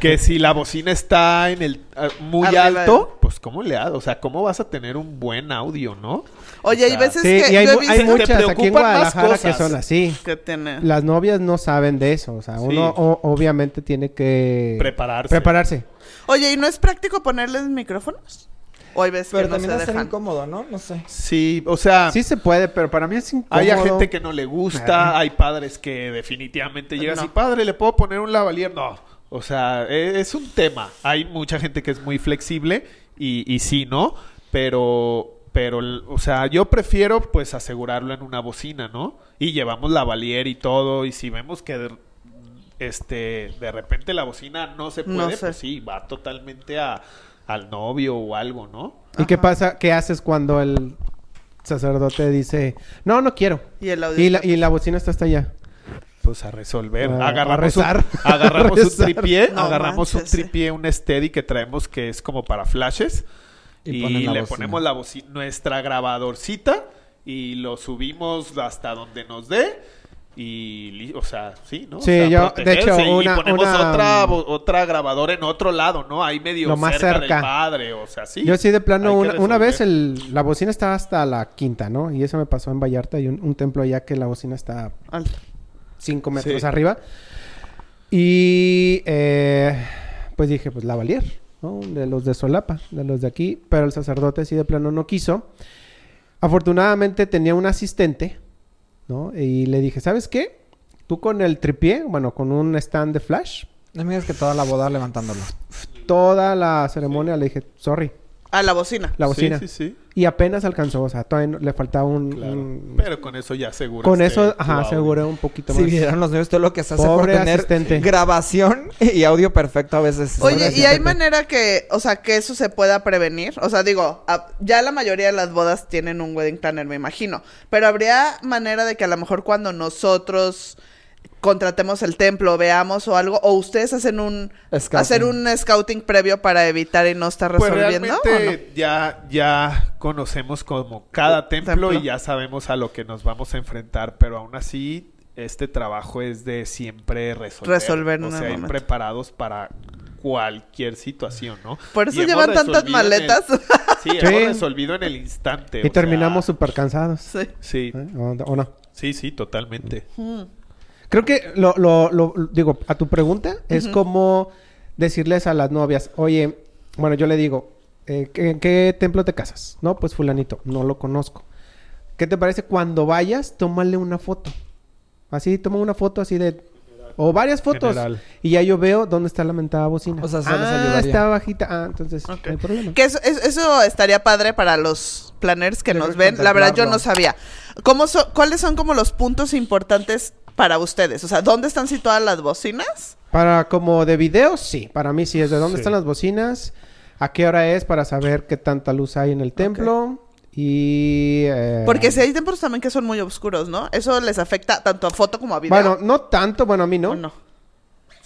que si la bocina está en el ah, muy Arriba alto, pues cómo le haces, o sea, cómo vas a tener un buen audio, ¿no? Oye, O hay veces Sí, que y hay, yo he mu- hay visto Te muchas aquí en más Guadalajara que cosas. son así. que. Las novias no saben de eso. O sea, Sí. uno o- obviamente tiene que... Prepararse. Prepararse. Oye, ¿y no es práctico ponerles micrófonos? O hay veces Pero que no también se va a ser dejan. incómodo, ¿no? No sé. Sí, o sea, Sí se puede, pero para mí es incómodo. hay a gente que no le gusta, hay padres que definitivamente llegan No. así, padre, ¿le puedo poner un lavalier? No. O sea, e- es un tema. Hay mucha gente que es muy flexible y, y sí, ¿no? Pero, pero, o sea, yo prefiero pues asegurarlo en una bocina, ¿no? Y llevamos lavalier y todo. Y si vemos que de, este, de repente la bocina no se puede, No sé. pues sí, va totalmente a, al novio o algo, ¿no? ¿Y qué pasa? ¿Qué haces cuando el sacerdote dice, no, no quiero? Y el audio Y la, y la bocina está hasta allá. Pues a resolver. Ah, agarramos a rezar. Un, agarramos A un rezar. tripié, No agarramos un manches, tripié, un steady que traemos que es como para flashes. Y le bocina. ponemos la bocina, nuestra grabadorcita y lo subimos hasta donde nos dé. Y, o sea, sí, ¿no? O Sí, sea, yo, de hecho, y una- ponemos una, otra, mm, otra grabadora en otro lado, ¿no? Ahí medio Lo más cerca, cerca. del padre, o sea, sí. Yo sí de plano, Hay una, una vez el, la bocina estaba hasta la quinta, ¿no? Y eso me pasó en Vallarta y un, un templo allá que la bocina está Alto. 5 metros Sí. arriba. Y eh, pues dije, pues la valier, ¿no? De los de Solapa, de los de aquí. Pero el sacerdote sí de plano no quiso. Afortunadamente tenía un asistente, ¿no? Y le dije, ¿sabes qué? Tú con el tripié, bueno, con un stand de flash, No me digas que toda la boda levantándolo. toda la ceremonia le dije, sorry, A la bocina. la bocina. Sí, sí, sí. Y apenas alcanzó, o sea, todavía no- le faltaba un... Claro. un- Pero con eso ya aseguraste con eso, tu ajá, aseguré un poquito Si más. vieran los niños, todo lo que se hace Pobre por tener asistente. grabación y audio perfecto a veces. Oye, ¿y hay manera que, o sea, que eso se pueda prevenir? O sea, digo, a- ya la mayoría de las bodas tienen un wedding planner, me imagino. Pero habría manera de que a lo mejor cuando nosotros contratemos el templo, veamos o algo, o ustedes hacen un Scouting. hacer un scouting previo para evitar y no estar Pues resolviendo. ¿o realmente ya, ya conocemos como cada templo, Templo. y ya sabemos a lo que nos vamos a enfrentar, pero aún así este trabajo es de siempre resolver. Resolver o sea, ir preparados para cualquier situación, ¿no? Por eso Y llevan tantas el- maletas. sí, Sí. hemos resolvido en el instante. Y o sea, terminamos súper cansados. sí. Sí, ¿eh? ¿O, o no? sí, sí, totalmente. Mm. Creo que lo, lo, lo- digo, a tu pregunta, es como decirles a las novias, oye, bueno, yo le digo, eh, ¿qué- ¿en qué templo te casas? No, pues fulanito, no lo conozco. ¿Qué te parece? Cuando vayas, tómale una foto. Así, toma una foto así de... O varias fotos. General. Y ya yo veo dónde está la mentada bocina. O sea, ah, está bajita. Ah, entonces Ok. no hay problema. Que eso, es- eso estaría padre para los planners que nos ven. La verdad, yo no sabía. ¿Cómo so- ¿Cuáles son como los puntos importantes para ustedes? O sea, ¿dónde están situadas las bocinas? Para como de video, sí. Para mí sí es de dónde Sí. están las bocinas, a qué hora es para saber qué tanta luz hay en el templo y... eh, Porque si hay templos también que son muy oscuros, ¿no? Eso les afecta tanto a foto como a video. Bueno, no tanto, bueno, a mí no. ¿o no?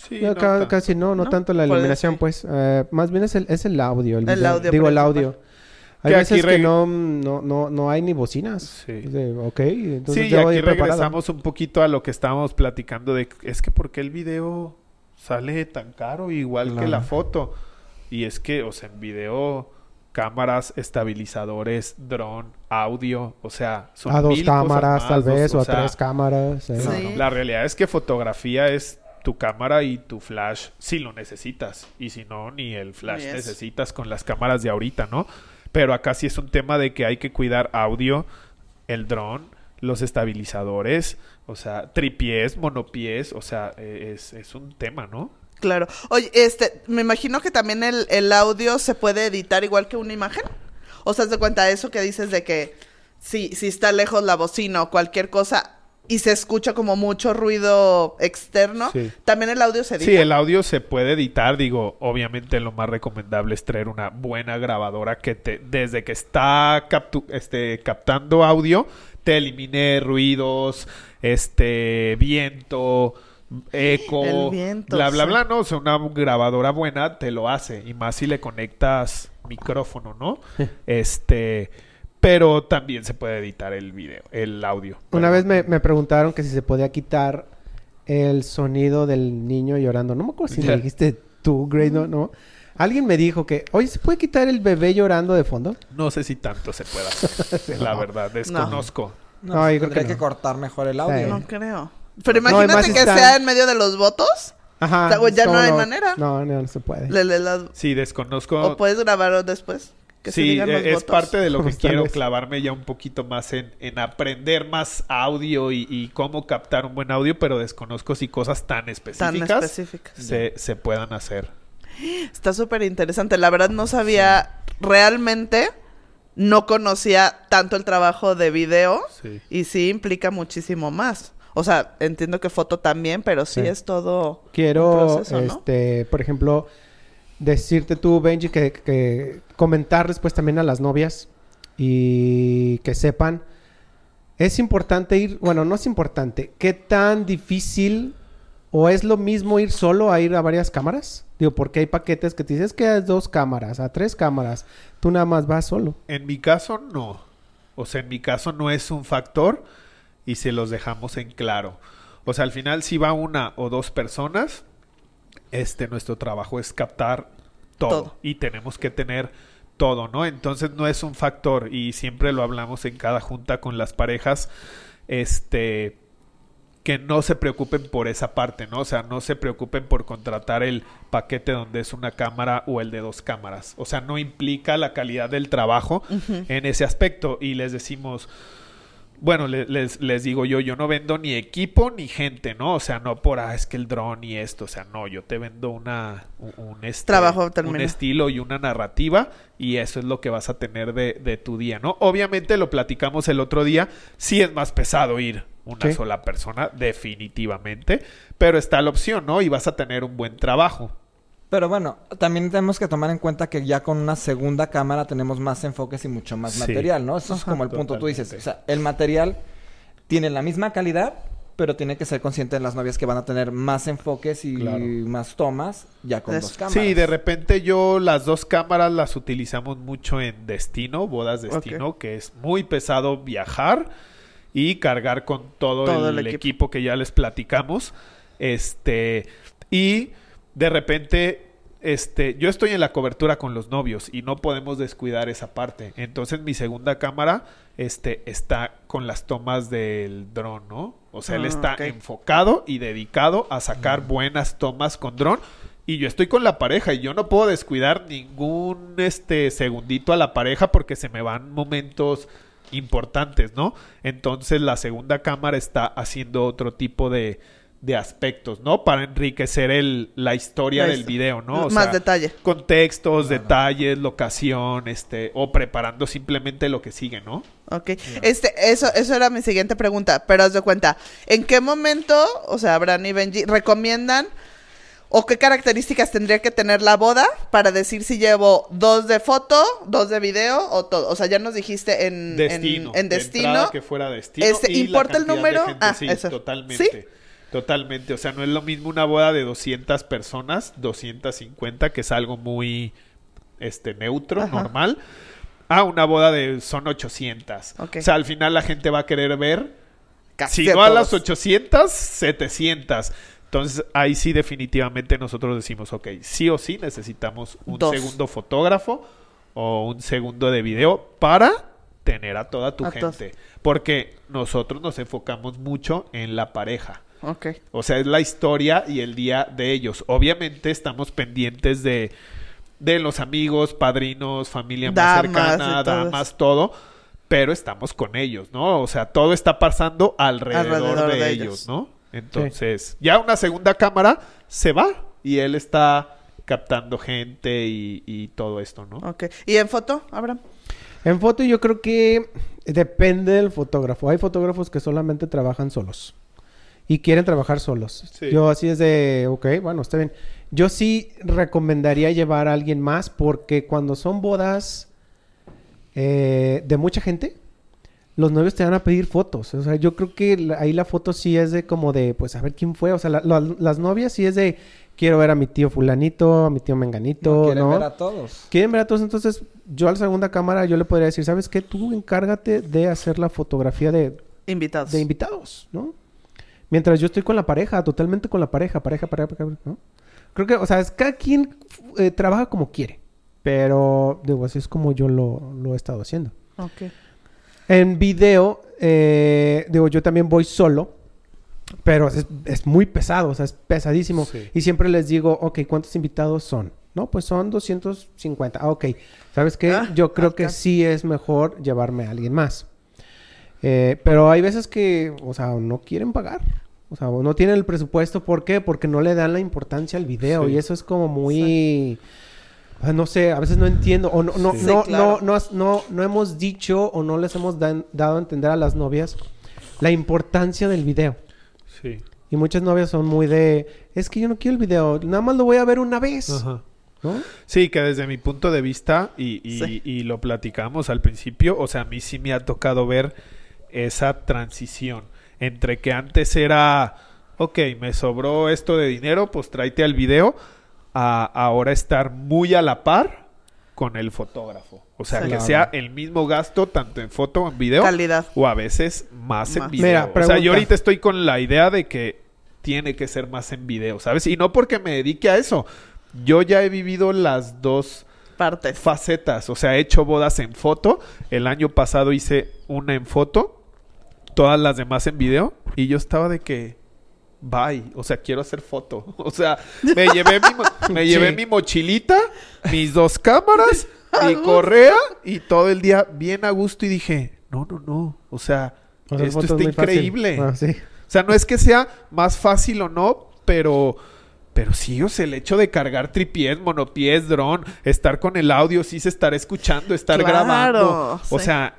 Sí, Yo no ca- tan- casi no, no, ¿No? tanto la iluminación, pues. Eh, más bien es el, es el audio. El, audio Digo, el audio. Hay Que veces aquí que re- no, no, no, no hay ni bocinas. Sí. De, ok, entonces sí, y yo voy aquí preparado. regresamos un poquito a lo que estábamos platicando de es que porque el video sale tan caro igual que la foto y es que o sea en video cámaras estabilizadores dron audio o sea son A dos mil cosas cámaras, más, tal dos- vez, o a sea, tres cámaras. eh. Sí. la realidad es que fotografía es tu cámara y tu flash si lo necesitas y si no ni el flash necesitas con las cámaras de ahorita no pero acá sí es un tema de que hay que cuidar audio el dron los estabilizadores o sea tripiés monopiés o sea eh, es, es un tema no Claro. Oye, este, me imagino que también el, el audio se puede editar igual que una imagen. O sea, ¿te cuenta eso que dices de que si, si está lejos la bocina o cualquier cosa y se escucha como mucho ruido externo, Sí. también el audio se edita? Sí, el audio se puede editar. Digo, obviamente lo más recomendable es traer una buena grabadora que te, desde que está captu- este, captando audio, te elimine ruidos, este, viento, eco, viento, bla, bla, sí. bla, ¿no? O sea, una grabadora buena te lo hace. Y más si le conectas micrófono, ¿no? este, pero también se puede editar el video, el audio. Una vez me, me preguntaron que si se podía quitar el sonido del niño llorando. No me acuerdo si me dijiste tú, Grace, no, no. Alguien me dijo que, oye, ¿se puede quitar el bebé llorando de fondo? No sé si tanto se puede hacer. la verdad, desconozco. No, No, yo creo tendría que cortar mejor el audio. Sí. No creo. Pero imagínate que sea en medio de los votos. Ajá. O sea, ya no ¿cómo hay manera. No, no, no se puede. le- le- las- Sí, desconozco. O puedes grabarlo después. Que se sí, digan los eh, es votos. parte de lo que quiero clavarme ya un poquito más en, en aprender más audio y, y cómo captar un buen audio, pero desconozco si cosas tan Tan específicas se, se puedan hacer. Está súper interesante. La verdad no sabía realmente, no conocía tanto el trabajo de video Sí. y sí implica muchísimo más. O sea, entiendo que foto también, pero sí, Sí. es todo un Quiero, proceso, ¿no? este, por ejemplo, decirte tú, Benji, que, que comentar después también a las novias y que sepan. Es importante ir, bueno, no es importante. ¿Qué tan difícil o es lo mismo ir solo a ir a varias cámaras? Digo, porque hay paquetes que te dices que es dos cámaras, a tres cámaras. Tú nada más vas solo. En mi caso, no. O sea, en mi caso no es un factor y se los dejamos en claro. O sea, al final si va una o dos personas, este nuestro trabajo es captar todo, Todo. y tenemos que tener todo, ¿no? Entonces no es un factor y siempre lo hablamos en cada junta con las parejas, este que no se preocupen por esa parte, ¿no? O sea, no se preocupen por contratar el paquete donde es una cámara o el de dos cámaras. O sea, no implica la calidad del trabajo en ese aspecto. Y les decimos, bueno, le- les, les digo yo, yo no vendo ni equipo ni gente, ¿no? O sea, no por, ah, es que el dron y esto, o sea, no, yo te vendo una, un, este, Trabajo un terminado. estilo y una narrativa y eso es lo que vas a tener de, de tu día, ¿no? Obviamente lo platicamos el otro día, sí es más pesado ir una Sí. sola persona, definitivamente, pero está la opción, ¿no? Y vas a tener un buen trabajo. Pero bueno, también tenemos que tomar en cuenta que ya con una segunda cámara tenemos más enfoques y mucho más Sí. material, ¿no? Eso es como el punto. Tú dices, o sea, el material tiene la misma calidad, pero tiene que ser consciente de las novias que van a tener más enfoques y Claro. más tomas ya con dos cámaras. Sí, de repente yo las dos cámaras las utilizamos mucho en destino, bodas destino, que es muy pesado viajar y cargar con todo, Todo el, el equipo. equipo. que ya les platicamos. Este, y de repente, este, yo estoy en la cobertura con los novios y no podemos descuidar esa parte. Entonces mi segunda cámara, este, está con las tomas del dron, ¿no? O sea, él Ah, está enfocado y dedicado a sacar buenas tomas con dron. Y yo estoy con la pareja y yo no puedo descuidar ningún este segundito a la pareja porque se me van momentos importantes, ¿no? Entonces la segunda cámara está haciendo otro tipo de, de aspectos, ¿no? Para enriquecer el, la historia del video, ¿no? O Más sea, detalle. Contextos, detalles, locación, este, o preparando simplemente lo que sigue, ¿no? Ok. Este, eso, eso era mi siguiente pregunta, pero haz de cuenta, ¿en qué momento, o sea, Bran y Benji, recomiendan o qué características tendría que tener la boda para decir si llevo dos de foto, dos de video o todo? O sea, ya nos dijiste en en- Destino. en, de destino. entrada que fuera destino. Este, y la ¿importa el de número? gente, Ah, sí, eso. totalmente. ¿Sí? Totalmente. O sea, no es lo mismo una boda de 200 personas, 250, que es algo muy este neutro, Ajá. normal, a una boda de son 800. Ok. O sea, al final la gente va a querer ver Casi si no a las todos. 800, 700. Entonces, ahí sí definitivamente nosotros decimos, ok, sí o sí necesitamos un Dos. segundo fotógrafo o un segundo de video para tener a toda tu A gente. Porque nosotros nos enfocamos mucho en la pareja. Ok. O sea, es la historia y el día de ellos. Obviamente estamos pendientes de, de los amigos, padrinos, familia más Damas, cercana, de todos. damas, todo. Pero estamos con ellos, ¿no? O sea, todo está pasando alrededor, Alrededor de, de ellos, ellos. ¿no? Entonces, ya una segunda cámara se va y él está captando gente y, y todo esto, ¿no? Ok. ¿Y en foto, Abraham? En foto yo creo que depende del fotógrafo. Hay fotógrafos que solamente trabajan solos. Y quieren trabajar solos. Sí. Yo así es de, ok, bueno, está bien. Yo sí recomendaría llevar a alguien más porque cuando son bodas eh, de mucha gente, los novios te van a pedir fotos. O sea, yo creo que ahí la foto sí es de como de, pues a ver quién fue. O sea, la- la- las novias sí es de, quiero ver a mi tío fulanito, a mi tío menganito, No ¿no? quieren ver a todos. Quieren ver a todos, entonces yo a la segunda cámara yo le podría decir, ¿sabes qué? Tú encárgate de hacer la fotografía de, Invitados. de invitados, ¿no? Mientras yo estoy con la pareja, totalmente con la pareja, pareja, pareja, pareja, ¿no? Creo que, o sea, es, cada quien eh, trabaja como quiere, pero digo, así es como yo lo, lo he estado haciendo. Ok. En video, eh, digo, yo también voy solo, pero es, es muy pesado, o sea, es pesadísimo. Sí. Y siempre les digo, ok, ¿cuántos invitados son? No, pues son 250. Ah, ok. ¿Sabes qué? Ah, yo creo que sí es mejor llevarme a alguien más. Eh, pero hay veces que, o sea, no quieren pagar. O sea, o no tienen el presupuesto. ¿Por qué? Porque no le dan la importancia al video. Sí. Y eso es como muy... No sé, a veces no entiendo. O no, no, Sí. no, Sí, claro. no, no, no, no hemos dicho o no les hemos dan- dado a entender a las novias la importancia del video. Sí. Y muchas novias son muy de... Es que yo no quiero el video. Nada más lo voy a ver una vez. Ajá. ¿No? Sí, que desde mi punto de vista, y, y- Sí. y lo platicamos al principio, o sea, a mí sí me ha tocado ver esa transición entre que antes era, ok, me sobró esto de dinero, pues tráete al video, a ahora estar muy a la par con el fotógrafo. O sea, Sí. que Claro. sea el mismo gasto tanto en foto o en video. Calidad. O a veces más, en video. Mira, o sea, yo ahorita estoy con la idea de que tiene que ser más en video, ¿sabes? Y no porque me dedique a eso. Yo ya he vivido las dos Partes. facetas. O sea, he hecho bodas en foto. El año pasado hice una en foto. Todas las demás en video. Y yo estaba de que... Bye. O sea, quiero hacer foto. O sea, me llevé mi, me llevé Sí. mi mochilita, mis dos cámaras, mi correa y todo el día bien a gusto. Y dije, no, no, no. O sea, O sea, esto está increíble. Ah, sí. O sea, no es que sea más fácil o no, pero... Pero sí, o sea, el hecho de cargar tripiés, monopiés, dron, estar con el audio, sí se estar escuchando, estar Claro, grabando. O sea,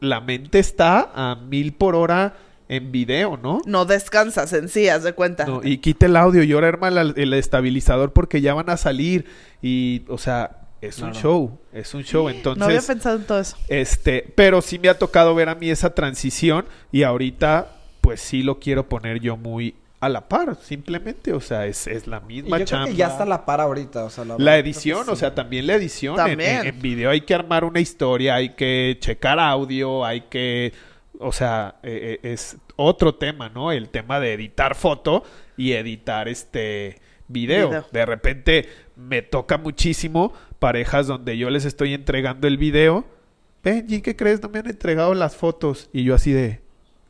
la mente está a mil por hora en video, ¿no? No descansas en sí, haz de cuenta. No, y quita el audio y ahora arma el estabilizador porque ya van a salir. Y, o sea, es un show, es un show. Entonces, no había pensado en todo eso. este, pero sí me ha tocado ver a mí esa transición y ahorita, pues sí lo quiero poner yo muy a la par, simplemente, o sea, es, es la Y misma yo chamba. creo que ya está a la par ahorita, o sea, la, La edición, o sea, también la edición. En- También. En, en video hay que armar una historia, hay que checar audio, hay que... O sea, eh, eh, es otro tema, ¿no? El tema de editar foto y editar este video. Video. De repente me toca muchísimo parejas donde yo les estoy entregando el video. Benji, ¿qué crees? No me han entregado las fotos. Y yo así de...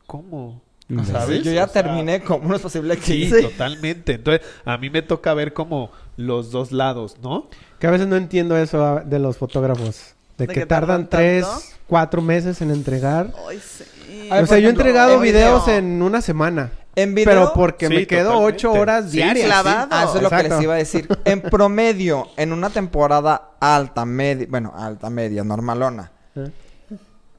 ¿Cómo? O sea, ¿Sabes? Yo ya O sea, terminé como no es posible que... Sí, Sí. totalmente. Entonces, a mí me toca ver como los dos lados, ¿no? Que a veces no entiendo eso ah, de los fotógrafos. De, ¿De que, que tardan tardan tres, tanto? cuatro meses en entregar. Ay, sí. Ay, o sea, yo he entregado en videos video. en una semana. En video... Pero porque Sí, me quedo totalmente. ocho horas Sí, diarias. clavado. Ah, eso es lo que les iba a decir. En promedio, en una temporada alta, media, bueno, alta, media, normalona. ¿Eh?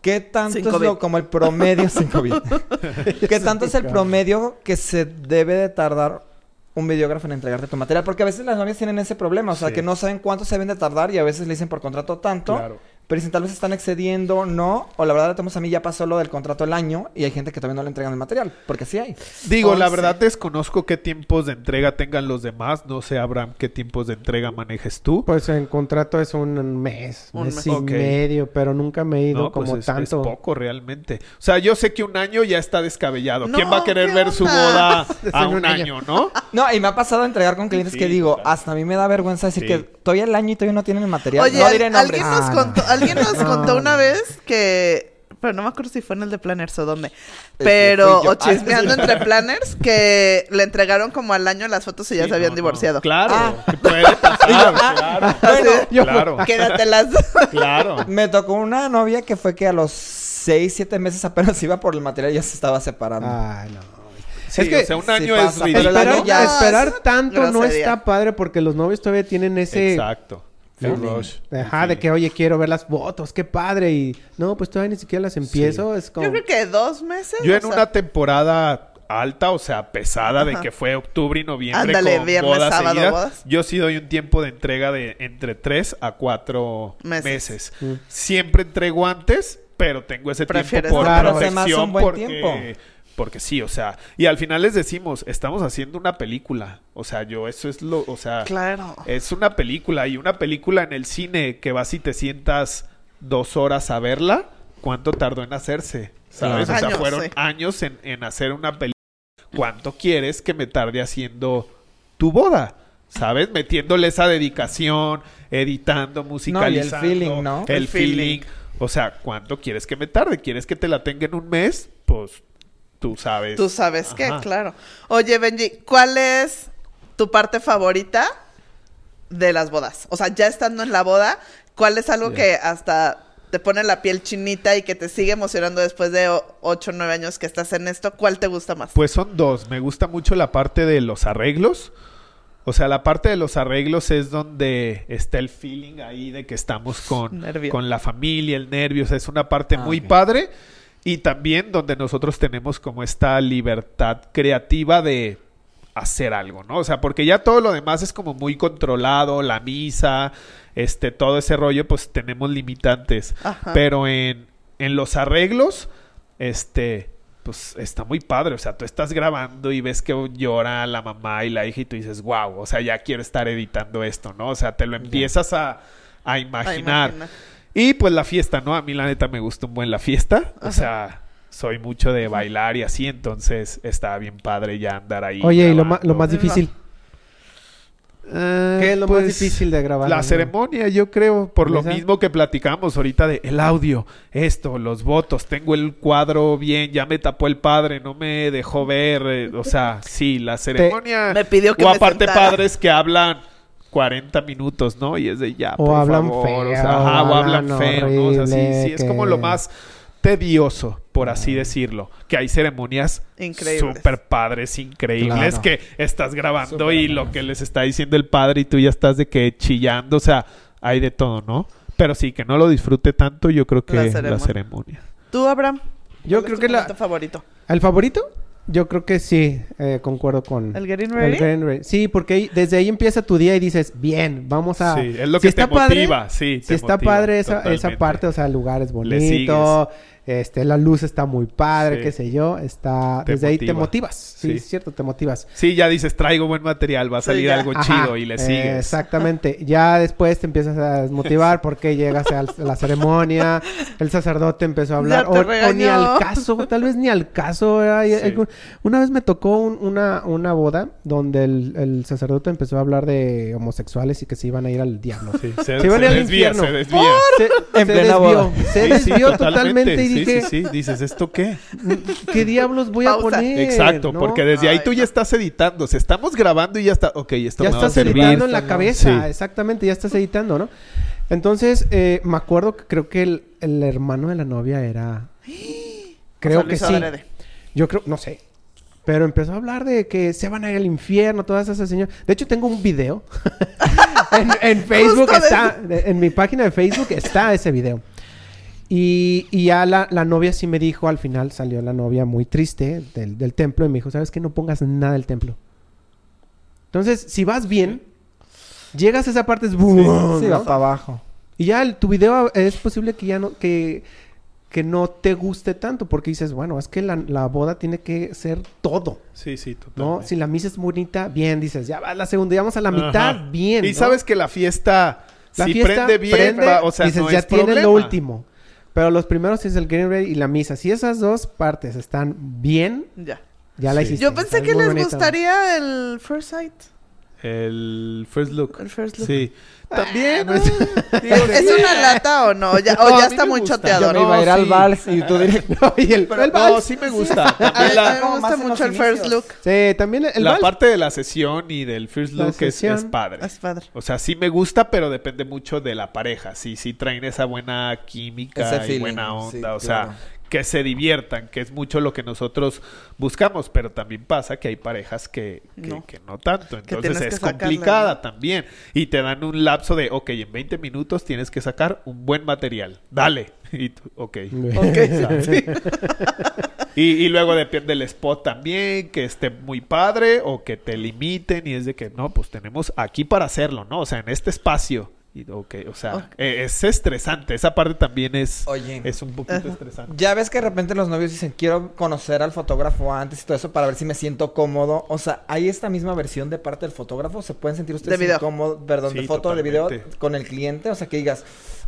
¿Qué tanto Sin es COVID. lo, como el promedio sin COVID? ¿Qué tanto es el promedio que se debe de tardar un videógrafo en entregarte tu material? Porque a veces las novias tienen ese problema, o sea, Sí. que no saben cuánto se deben de tardar y a veces le dicen por contrato tanto. Claro. Pero si tal vez están excediendo, no. O la verdad, tenemos a mí ya pasó lo del contrato el año y hay gente que todavía no le entregan el material. Porque sí hay. Digo, la Once. verdad desconozco qué tiempos de entrega tengan los demás. No sé, Abraham, qué tiempos de entrega manejes tú. Pues en contrato es un mes, Un mes mes. y medio, pero nunca me he ido no, pues como es, tanto. es poco realmente. O sea, yo sé que un año ya está descabellado. No, ¿Quién va a querer ¿qué ver su boda a en un, un año, año. no? No, y me ha pasado a entregar con clientes Sí, que digo, claro. hasta a mí me da vergüenza decir Sí. que todavía el año y todavía no tienen el material. Oye, no diré nombres. alguien nos Ah, contó, no. Alguien nos No, contó una vez que pero no me acuerdo si fue en el de Planners o dónde. que Pero, yo. o chismeando entre Planners, que le entregaron como al año las fotos y ya Sí, se habían no, no. divorciado. Claro, Ah. puede pasar, claro. Bueno, Yo- claro, Quédatelas. claro. me tocó una novia que fue que a los 6, 7 meses apenas iba por el material y ya se estaba separando. Ay, no. Sí, es que o sea, un sí año pasa, es pero el ridículo. año esperar, ya- esperar tanto no está padre porque los novios todavía tienen ese... Exacto. Feeling. El rush. Ajá, de que, oye, quiero ver las fotos, qué padre. Y no, pues todavía ni siquiera las empiezo. Es como... Yo creo que dos meses. Yo en sea, una temporada alta, o sea, pesada de que fue octubre y noviembre Ándale, con viernes, bodas sábado, seguidas, bodas. yo sí doy un tiempo de entrega de entre 3 a 4 Meses. meses. Mm. Siempre entrego antes, pero tengo ese tiempo por protección un buen porque tiempo. Porque sí, o sea, y al final les decimos, estamos haciendo una película. O sea, yo eso es lo, o sea, Claro. es una película y una película en el cine que vas y te sientas dos horas a verla, ¿cuánto tardó en hacerse? ¿Sabes? O sea, Años, fueron sí. años en, en hacer una película. ¿Cuánto quieres que me tarde haciendo tu boda? ¿Sabes? Metiéndole esa dedicación, editando, musicalizando. feeling, ¿no? El, El feeling. feeling. O sea, ¿cuánto quieres que me tarde? ¿Quieres que te la tenga en un mes? Pues tú sabes. Tú sabes Ajá. claro. Oye, Benji, ¿cuál es tu parte favorita de las bodas? O sea, ya estando en la boda, ¿cuál es algo que hasta te pone la piel chinita y que te sigue emocionando después de 8 o 9 años que estás en esto? ¿Cuál te gusta más? Pues son dos. Me gusta mucho la parte de los arreglos. O sea, la parte de los arreglos es donde está el feeling ahí de que estamos con, Nervio. con la familia, el nervio. O sea, es una parte Ah, muy padre. Y también donde nosotros tenemos como esta libertad creativa de hacer algo, ¿no? O sea, porque ya todo lo demás es como muy controlado, la misa, este, todo ese rollo, pues tenemos limitantes. Ajá. Pero en, en los arreglos, este, pues está muy padre. O sea, tú estás grabando y ves que llora la mamá y la hija y tú dices, wow, o sea, ya quiero estar editando esto, ¿no? O sea, te lo empiezas a, a A imaginar. Y pues la fiesta, ¿no? A mí la neta me gusta un buen la fiesta. O sea, soy mucho de bailar y así, entonces está bien padre ya andar ahí. Oye, y lo, ma- lo más difícil. Eh, ¿Qué es lo pues, más difícil de grabar? La ¿no? ceremonia, yo creo, por lo ¿Esa? mismo que platicamos ahorita de el audio, esto, los votos, tengo el cuadro bien, ya me tapó el padre, no me dejó ver, eh, o sea, sí, la ceremonia. Me pidió que o me aparte sentara. padres que hablan 40 minutos, ¿no? Y es de ya, O por hablan favor, feo, o sea, ajá, o hablan hablan feo, ¿no? O sea, sí, sí, es como lo más tedioso, por así decirlo, que hay ceremonias Increíbles. súper padres, increíbles, Claro. que estás grabando y lo que les está diciendo el padre y tú ya estás de que chillando, o sea, hay de todo, ¿no? Pero sí, que no lo disfrute tanto, yo creo que La la ceremonia. ceremonia. ¿Tú, Abraham? Yo ¿Cuál creo es que la... favorito? ¿El favorito? Yo creo que sí, eh, concuerdo con... ¿El Getting el Ready? Getting Ready. Sí, porque ahí- desde ahí empieza tu día y dices, bien, vamos a... Sí, es lo Si que te está padre, motiva, sí. Si te está motiva, padre esa, esa parte, o sea, el lugar este, la luz está muy padre, Sí. qué sé yo, está... Te desde ahí te motiva. motivas. Sí, Sí. es cierto, te motivas. Sí, ya dices, traigo buen material, va a salir algo Ajá, chido y le eh, sigues. exactamente. Ya después te empiezas a desmotivar porque llegas a la ceremonia, el sacerdote empezó a hablar, o, o ni al caso, tal vez ni al caso. era- hay Sí. algún- Una vez me tocó un- una, una boda donde el, el sacerdote empezó a hablar de homosexuales y que se iban a ir al diablo. Sí, se, Se iban se al desvía, infierno. se desvía. Se, En se plena desvió, boda. se Sí, sí, desvió totalmente y Sí, dije, sí, sí. Dices, ¿esto qué? ¿qué diablos voy a poner? Exacto, ¿no? porque desde ahí tú ya estás editando. Si estamos grabando y ya está. Ok, esto ya me va a estás servir. editando en la ¿no? cabeza, Sí. exactamente, ya estás editando, ¿no? Entonces, eh, me acuerdo que creo que el, el hermano de la novia era... Creo O sea, que sí. adrede. Yo creo, no sé. Pero empezó a hablar de que se van a ir al infierno, todas esas señoras. De hecho, tengo un video. en, en Facebook Justo está, de- en mi página de Facebook está ese video. Y, y ya la, la novia sí me dijo, al final salió la novia muy triste del, del templo y me dijo, ¿sabes qué? No pongas nada del templo. Entonces, si vas bien, llegas a esa parte, es boom, Sí, ¿no? va para abajo. Y ya el- tu video es posible que ya no, que, que no te guste tanto, porque dices, bueno, es que la, la boda tiene que ser todo, Sí, sí, ¿no? totalmente. Si la misa es bonita, bien, dices, ya va la segunda, ya vamos a la Ajá. mitad, bien. Y ¿no? sabes que la fiesta, la si fiesta prende bien, prende, va- o sea, dices, no ya es tiene problema. lo último. Pero los primeros es el getting ready y la misa. Si esas dos partes están bien, Ya. ya la Sí. hiciste. Yo pensé que les gustaría el First Sight. El first look. El first look. Sí. También. ¿no? Digo, ¿Es sí. una lata o no? Ya, No, o a ya está muy gusta. choteador. Yo me iba a ir al sí. vals y tú directo. y el, Pero el no, vals. sí me gusta. A la, mí me gusta mucho el first look. Sí, también el la vals. parte de la sesión y del first look es, padre. Es padre. O sea, sí me gusta, pero depende mucho de la pareja. Sí, sí traen esa buena química Ese y feeling, buena onda. sí, o sea, claro. que se diviertan, que es mucho lo que nosotros buscamos. Pero también pasa que hay parejas que, que, No. que no tanto. Entonces es complicada ¿no? también. Y te dan un lapso de, ok, en 20 minutos tienes que sacar un buen material. Dale. Y tú, ok. Ok. Sí. Y, y luego depende del spot también, que esté muy padre o que te limiten y es de que no, pues tenemos aquí para hacerlo, ¿no? O sea, en este espacio. Y, ok, o sea, eh, es estresante. Esa parte también es, Oye. es un poquito estresante. Ya ves que de repente los novios dicen, quiero conocer al fotógrafo antes y todo eso para ver si me siento cómodo. O sea, ¿hay esta misma versión de parte del fotógrafo? ¿Se pueden sentir ustedes incómodos, perdón, Sí, de foto, de video totalmente. con el cliente? O sea, que digas,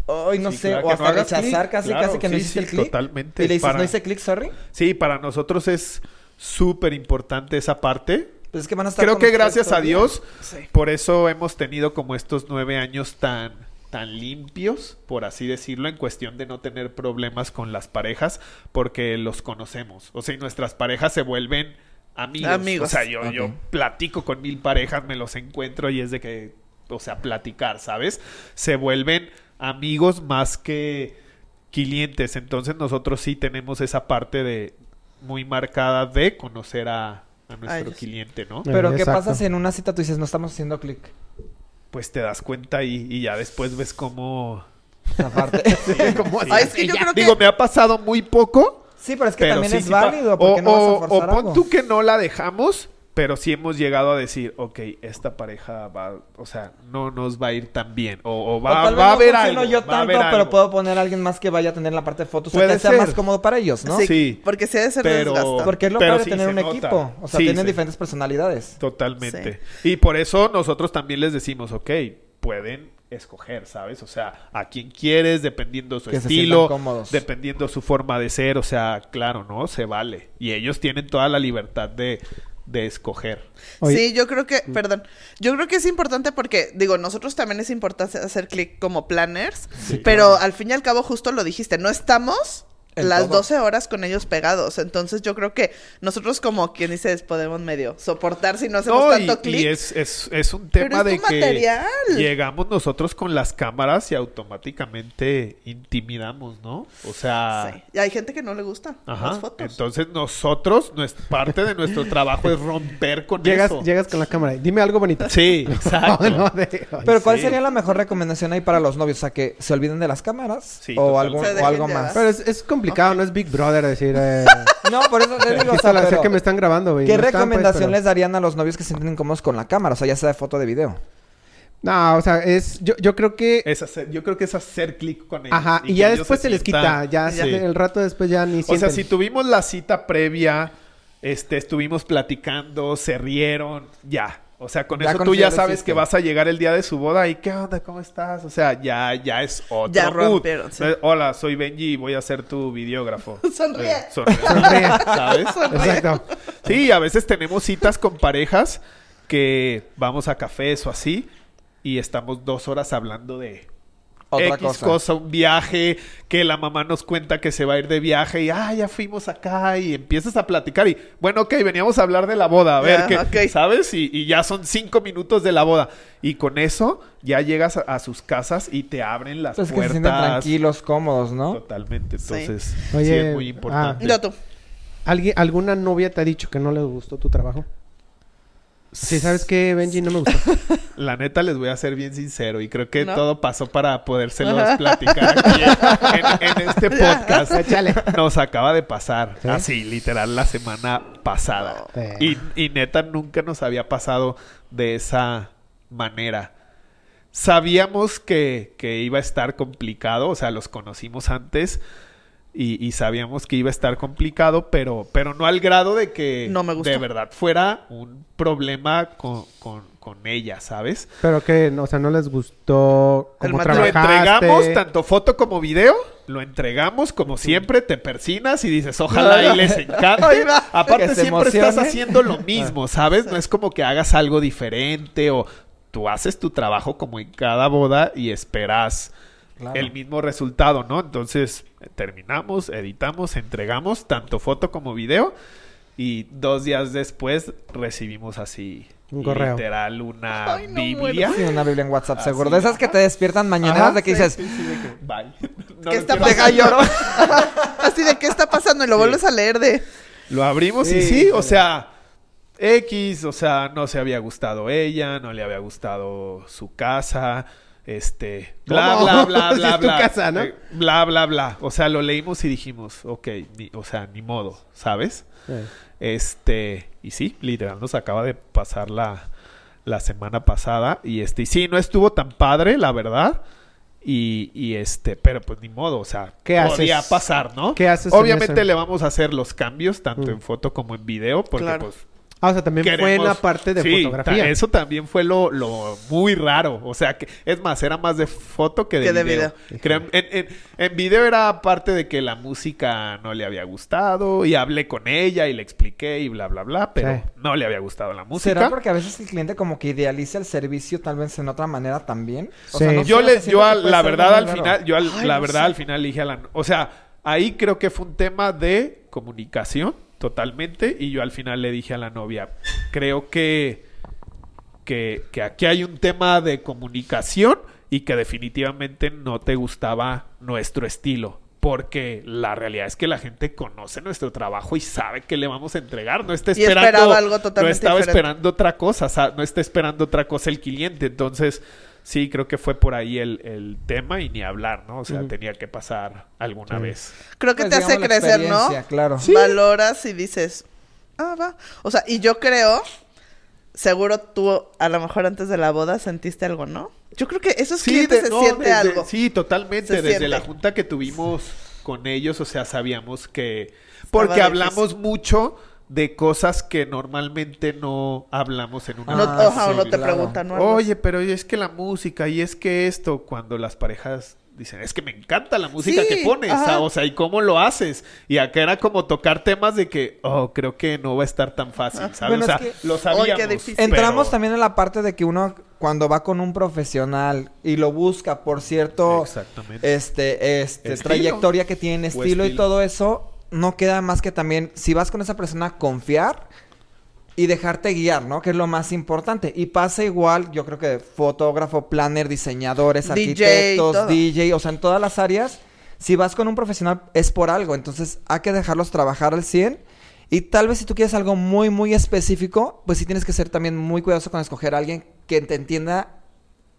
ay, no Sí, sé, claro, o hasta no hagas rechazar clic. casi, Claro, casi que no sí, hiciste el sí, clic. totalmente. Y le dices, Para- no hice clic, sorry. Sí, para nosotros es súper importante esa parte. Pues es que van a estar Creo que gracias a. Dios, Sí. por eso hemos tenido como estos nueve años tan, tan limpios, por así decirlo, en cuestión de no tener problemas con las parejas, porque los conocemos. O sea, y nuestras parejas se vuelven amigos. Amigos. O sea, yo, yo platico con mil parejas, me los encuentro y es de que, o sea, platicar, ¿sabes? Se vuelven amigos más que clientes. Entonces nosotros sí tenemos esa parte de muy marcada de conocer a, a nuestro cliente, ¿no? Pero ¿qué pasa si en una cita tú dices, no estamos haciendo clic? Pues te das cuenta y, y ya después ves cómo... Aparte. ¿Cómo Sí. Ay, es que yo creo que... Digo, me ha pasado muy poco, sí, pero es que pero también sí, es válido, o, porque no vas a o- forzar o pon algo. tú que no la dejamos, pero sí hemos llegado a decir, ok, esta pareja va, o sea, no nos va a ir tan bien, o, o O va, tal va a no haber algo, yo va a tanto, haber pero algo. puedo poner a alguien más que vaya a tener la parte de fotos, o sea, Puede que sea ser. más cómodo para ellos, ¿no? Sí, Sí. porque sí debe ser Pero- desgastante. Porque es lo Pero padre sí tener se un nota. equipo. O sea, Sí, tienen sí. diferentes personalidades. Totalmente. Y por eso nosotros también les decimos, ok, pueden escoger, ¿sabes? O sea, a quién quieres, dependiendo su Que se estilo, cómodos. dependiendo su forma de ser, o sea, claro, ¿no? Se vale. Y ellos tienen toda la libertad de, de escoger. Oye. Sí, yo creo que, perdón, yo creo que es importante porque, digo, nosotros también es importante hacer clic como planners, pero al fin y al cabo justo lo dijiste, no estamos En las todo. 12 horas con ellos pegados, entonces yo creo que nosotros como quien dices podemos medio soportar si no hacemos No, y, tanto y clic. es, es, es un Pero tema es de que material. llegamos nosotros con las cámaras y automáticamente intimidamos, ¿no? O sea, Sí. Y hay gente que no le gusta ajá. las fotos. Entonces nosotros, nuestra parte de nuestro trabajo es romper con Llegas, eso. llegas con la cámara. y Dime algo bonito. Sí, exacto. No, de- ay, Pero ¿cuál sí. sería la mejor recomendación ahí para los novios? O sea, que se olviden de las cámaras Sí, o, Se o algo más. Pero es, es complicado, no es Big Brother decir... Eh, No, por eso te digo, o sea, pero que me están grabando, güey. ¿qué No están, pues, recomendación pero- les darían a los novios que se sienten incómodos con la cámara? O sea, ya sea de foto o de video. No, o sea, es... Yo, yo creo que... Es hacer- yo creo que es hacer clic con ellos. Ajá, y, ya después se, les quita. Ya Sí. el rato después ya ni O sea, si tuvimos la cita previa, este, estuvimos platicando, se rieron, ya. O sea, con Ya eso tú ya sabes que vas a llegar el día de su boda y ¿qué onda? ¿Cómo estás? O sea, ya, ya es otro Ya rompieron, sí. Hola, soy Benji y voy a ser tu videógrafo. Sonríe. Eh, sonríe. Sonríe. ¿Sabes? Exacto. Sí, a veces tenemos citas con parejas que vamos a cafés o así y estamos dos horas hablando de Otra X cosa. cosa. un viaje, que la mamá nos cuenta que se va a ir de viaje y, ah, ya fuimos acá y empiezas a platicar y, bueno, ok, veníamos a hablar de la boda, a ver, Ya, qué, ok. ¿sabes? Y, y ya son cinco minutos de la boda. Y con eso ya llegas a, a sus casas y te abren las Entonces que se sienten puertas. tranquilos, cómodos, ¿no? Totalmente, entonces sí, Oye, es muy importante. Yo tú. ¿Alguien, ¿Alguna novia te ha dicho que no le gustó tu trabajo? Sí, ¿sabes qué, Benji? No me gustó. La neta les voy a ser bien sincero y creo que ¿No? todo pasó para podérselos platicar aquí en, en- en este podcast. Échale. Nos acaba de pasar, ¿Sí? así, literal, la semana pasada. Sí. Y, y neta nunca nos había pasado de esa manera. Sabíamos que, que iba a estar complicado, o sea, los conocimos antes y, y sabíamos que iba a estar complicado, pero, pero no al grado de que No me de verdad fuera un problema con, con, con ella, ¿sabes? Pero que, o sea, no les gustó El cómo material. Lo trabajaste. entregamos, tanto foto como video, lo entregamos como siempre, te persinas y dices, ojalá y les encante. Aparte siempre estás haciendo lo mismo, ¿sabes? No es como que hagas algo diferente o tú haces tu trabajo como en cada boda y esperas Claro. el mismo resultado, ¿no? Entonces, terminamos, editamos, entregamos tanto foto como video y dos días después recibimos así Un correo. literal una Ay, no Biblia. Sí, una Biblia en WhatsApp, seguro. De esas que te despiertan mañaneras Ajá, de que sí, dices, sí, sí, de que, bye. No ¿Qué está pasando? Así de qué está pasando y lo vuelves a leer de. Lo abrimos y Sí, sí, o sea, X, o sea, no se había gustado ella, no le había gustado su casa, este, bla, ¿Cómo? bla, bla, bla, bla. casa, ¿no? Eh, bla, bla, bla. O sea, lo leímos y dijimos, ok, ni- o sea, ni modo, ¿sabes? Sí. Este, y sí, literal, nos acaba de pasar la, la semana pasada. Y este, y sí, no estuvo tan padre, la verdad. Y, y este, pero pues ni modo, o sea, ¿Qué podía haces? pasar, ¿no? ¿Qué haces en Obviamente le vamos a hacer los cambios, tanto Mm. en foto como en video, porque Claro. pues Ah, o sea, también fue en la parte de Sí, fotografía. ta- Eso también fue lo, lo muy raro. O sea, que es más, era más de foto que de Que de video. Creo- en, en- en video era parte de que la música no le había gustado y hablé con ella y le expliqué y bla, bla, bla, pero Sí. no le había gustado la música. ¿será porque a veces el cliente como que idealiza el servicio tal vez en otra manera también? O Sí. sea, no yo sé, le, siento yo puede la verdad al raro. final, yo al- Ay, la no verdad sé. al final dije a la, o sea, ahí creo que fue un tema de comunicación totalmente y yo al final le dije a la novia, creo que que, que aquí hay un tema de comunicación y que definitivamente no te gustaba nuestro estilo. Porque la realidad es que la gente conoce nuestro trabajo y sabe que le vamos a entregar. No está Y esperando. esperaba algo totalmente no estaba diferente. esperando otra cosa. o sea, no está esperando otra cosa el cliente. Entonces, sí, creo que fue por ahí el, el tema y ni hablar, ¿no? O sea, tenía que pasar alguna Sí. vez. Creo que Pues, te hace crecer, ¿no? Claro. Valoras y dices, ah, va. O sea, y yo creo, seguro tú a lo mejor antes de la boda sentiste algo, ¿no? Yo creo que esos clientes de- se no, siente desde- algo. Sí, totalmente. Se desde siente. la junta que tuvimos con ellos, o sea, sabíamos que... Porque hablamos mucho de cosas que normalmente no hablamos en una No, Ah, ajá, o sí, no te claro. preguntan, ¿no? Oye, pero es que la música y es que esto, cuando las parejas dicen, es que me encanta la música Sí, que pones, ajá. o sea, ¿y cómo lo haces? Y acá era como tocar temas de que, oh, creo que no va a estar tan fácil, ¿sabes? Bueno, o sea, es que- lo sabíamos. qué difícil. Entramos pero- también en la parte de que uno cuando va con un profesional y lo busca por cierto Exactamente. este este Estilo. trayectoria que tiene, estilo, y todo eso, no queda más que también si vas con esa persona confiar y dejarte guiar, ¿no? Que es lo más importante. Y pasa igual, yo creo que fotógrafo, planner, diseñadores, DJ, arquitectos, todo. DJ, o sea, en todas las áreas, si vas con un profesional es por algo, entonces hay que dejarlos trabajar al 100. Y tal vez si tú quieres algo muy, muy específico, pues sí tienes que ser también muy cuidadoso con escoger a alguien que te entienda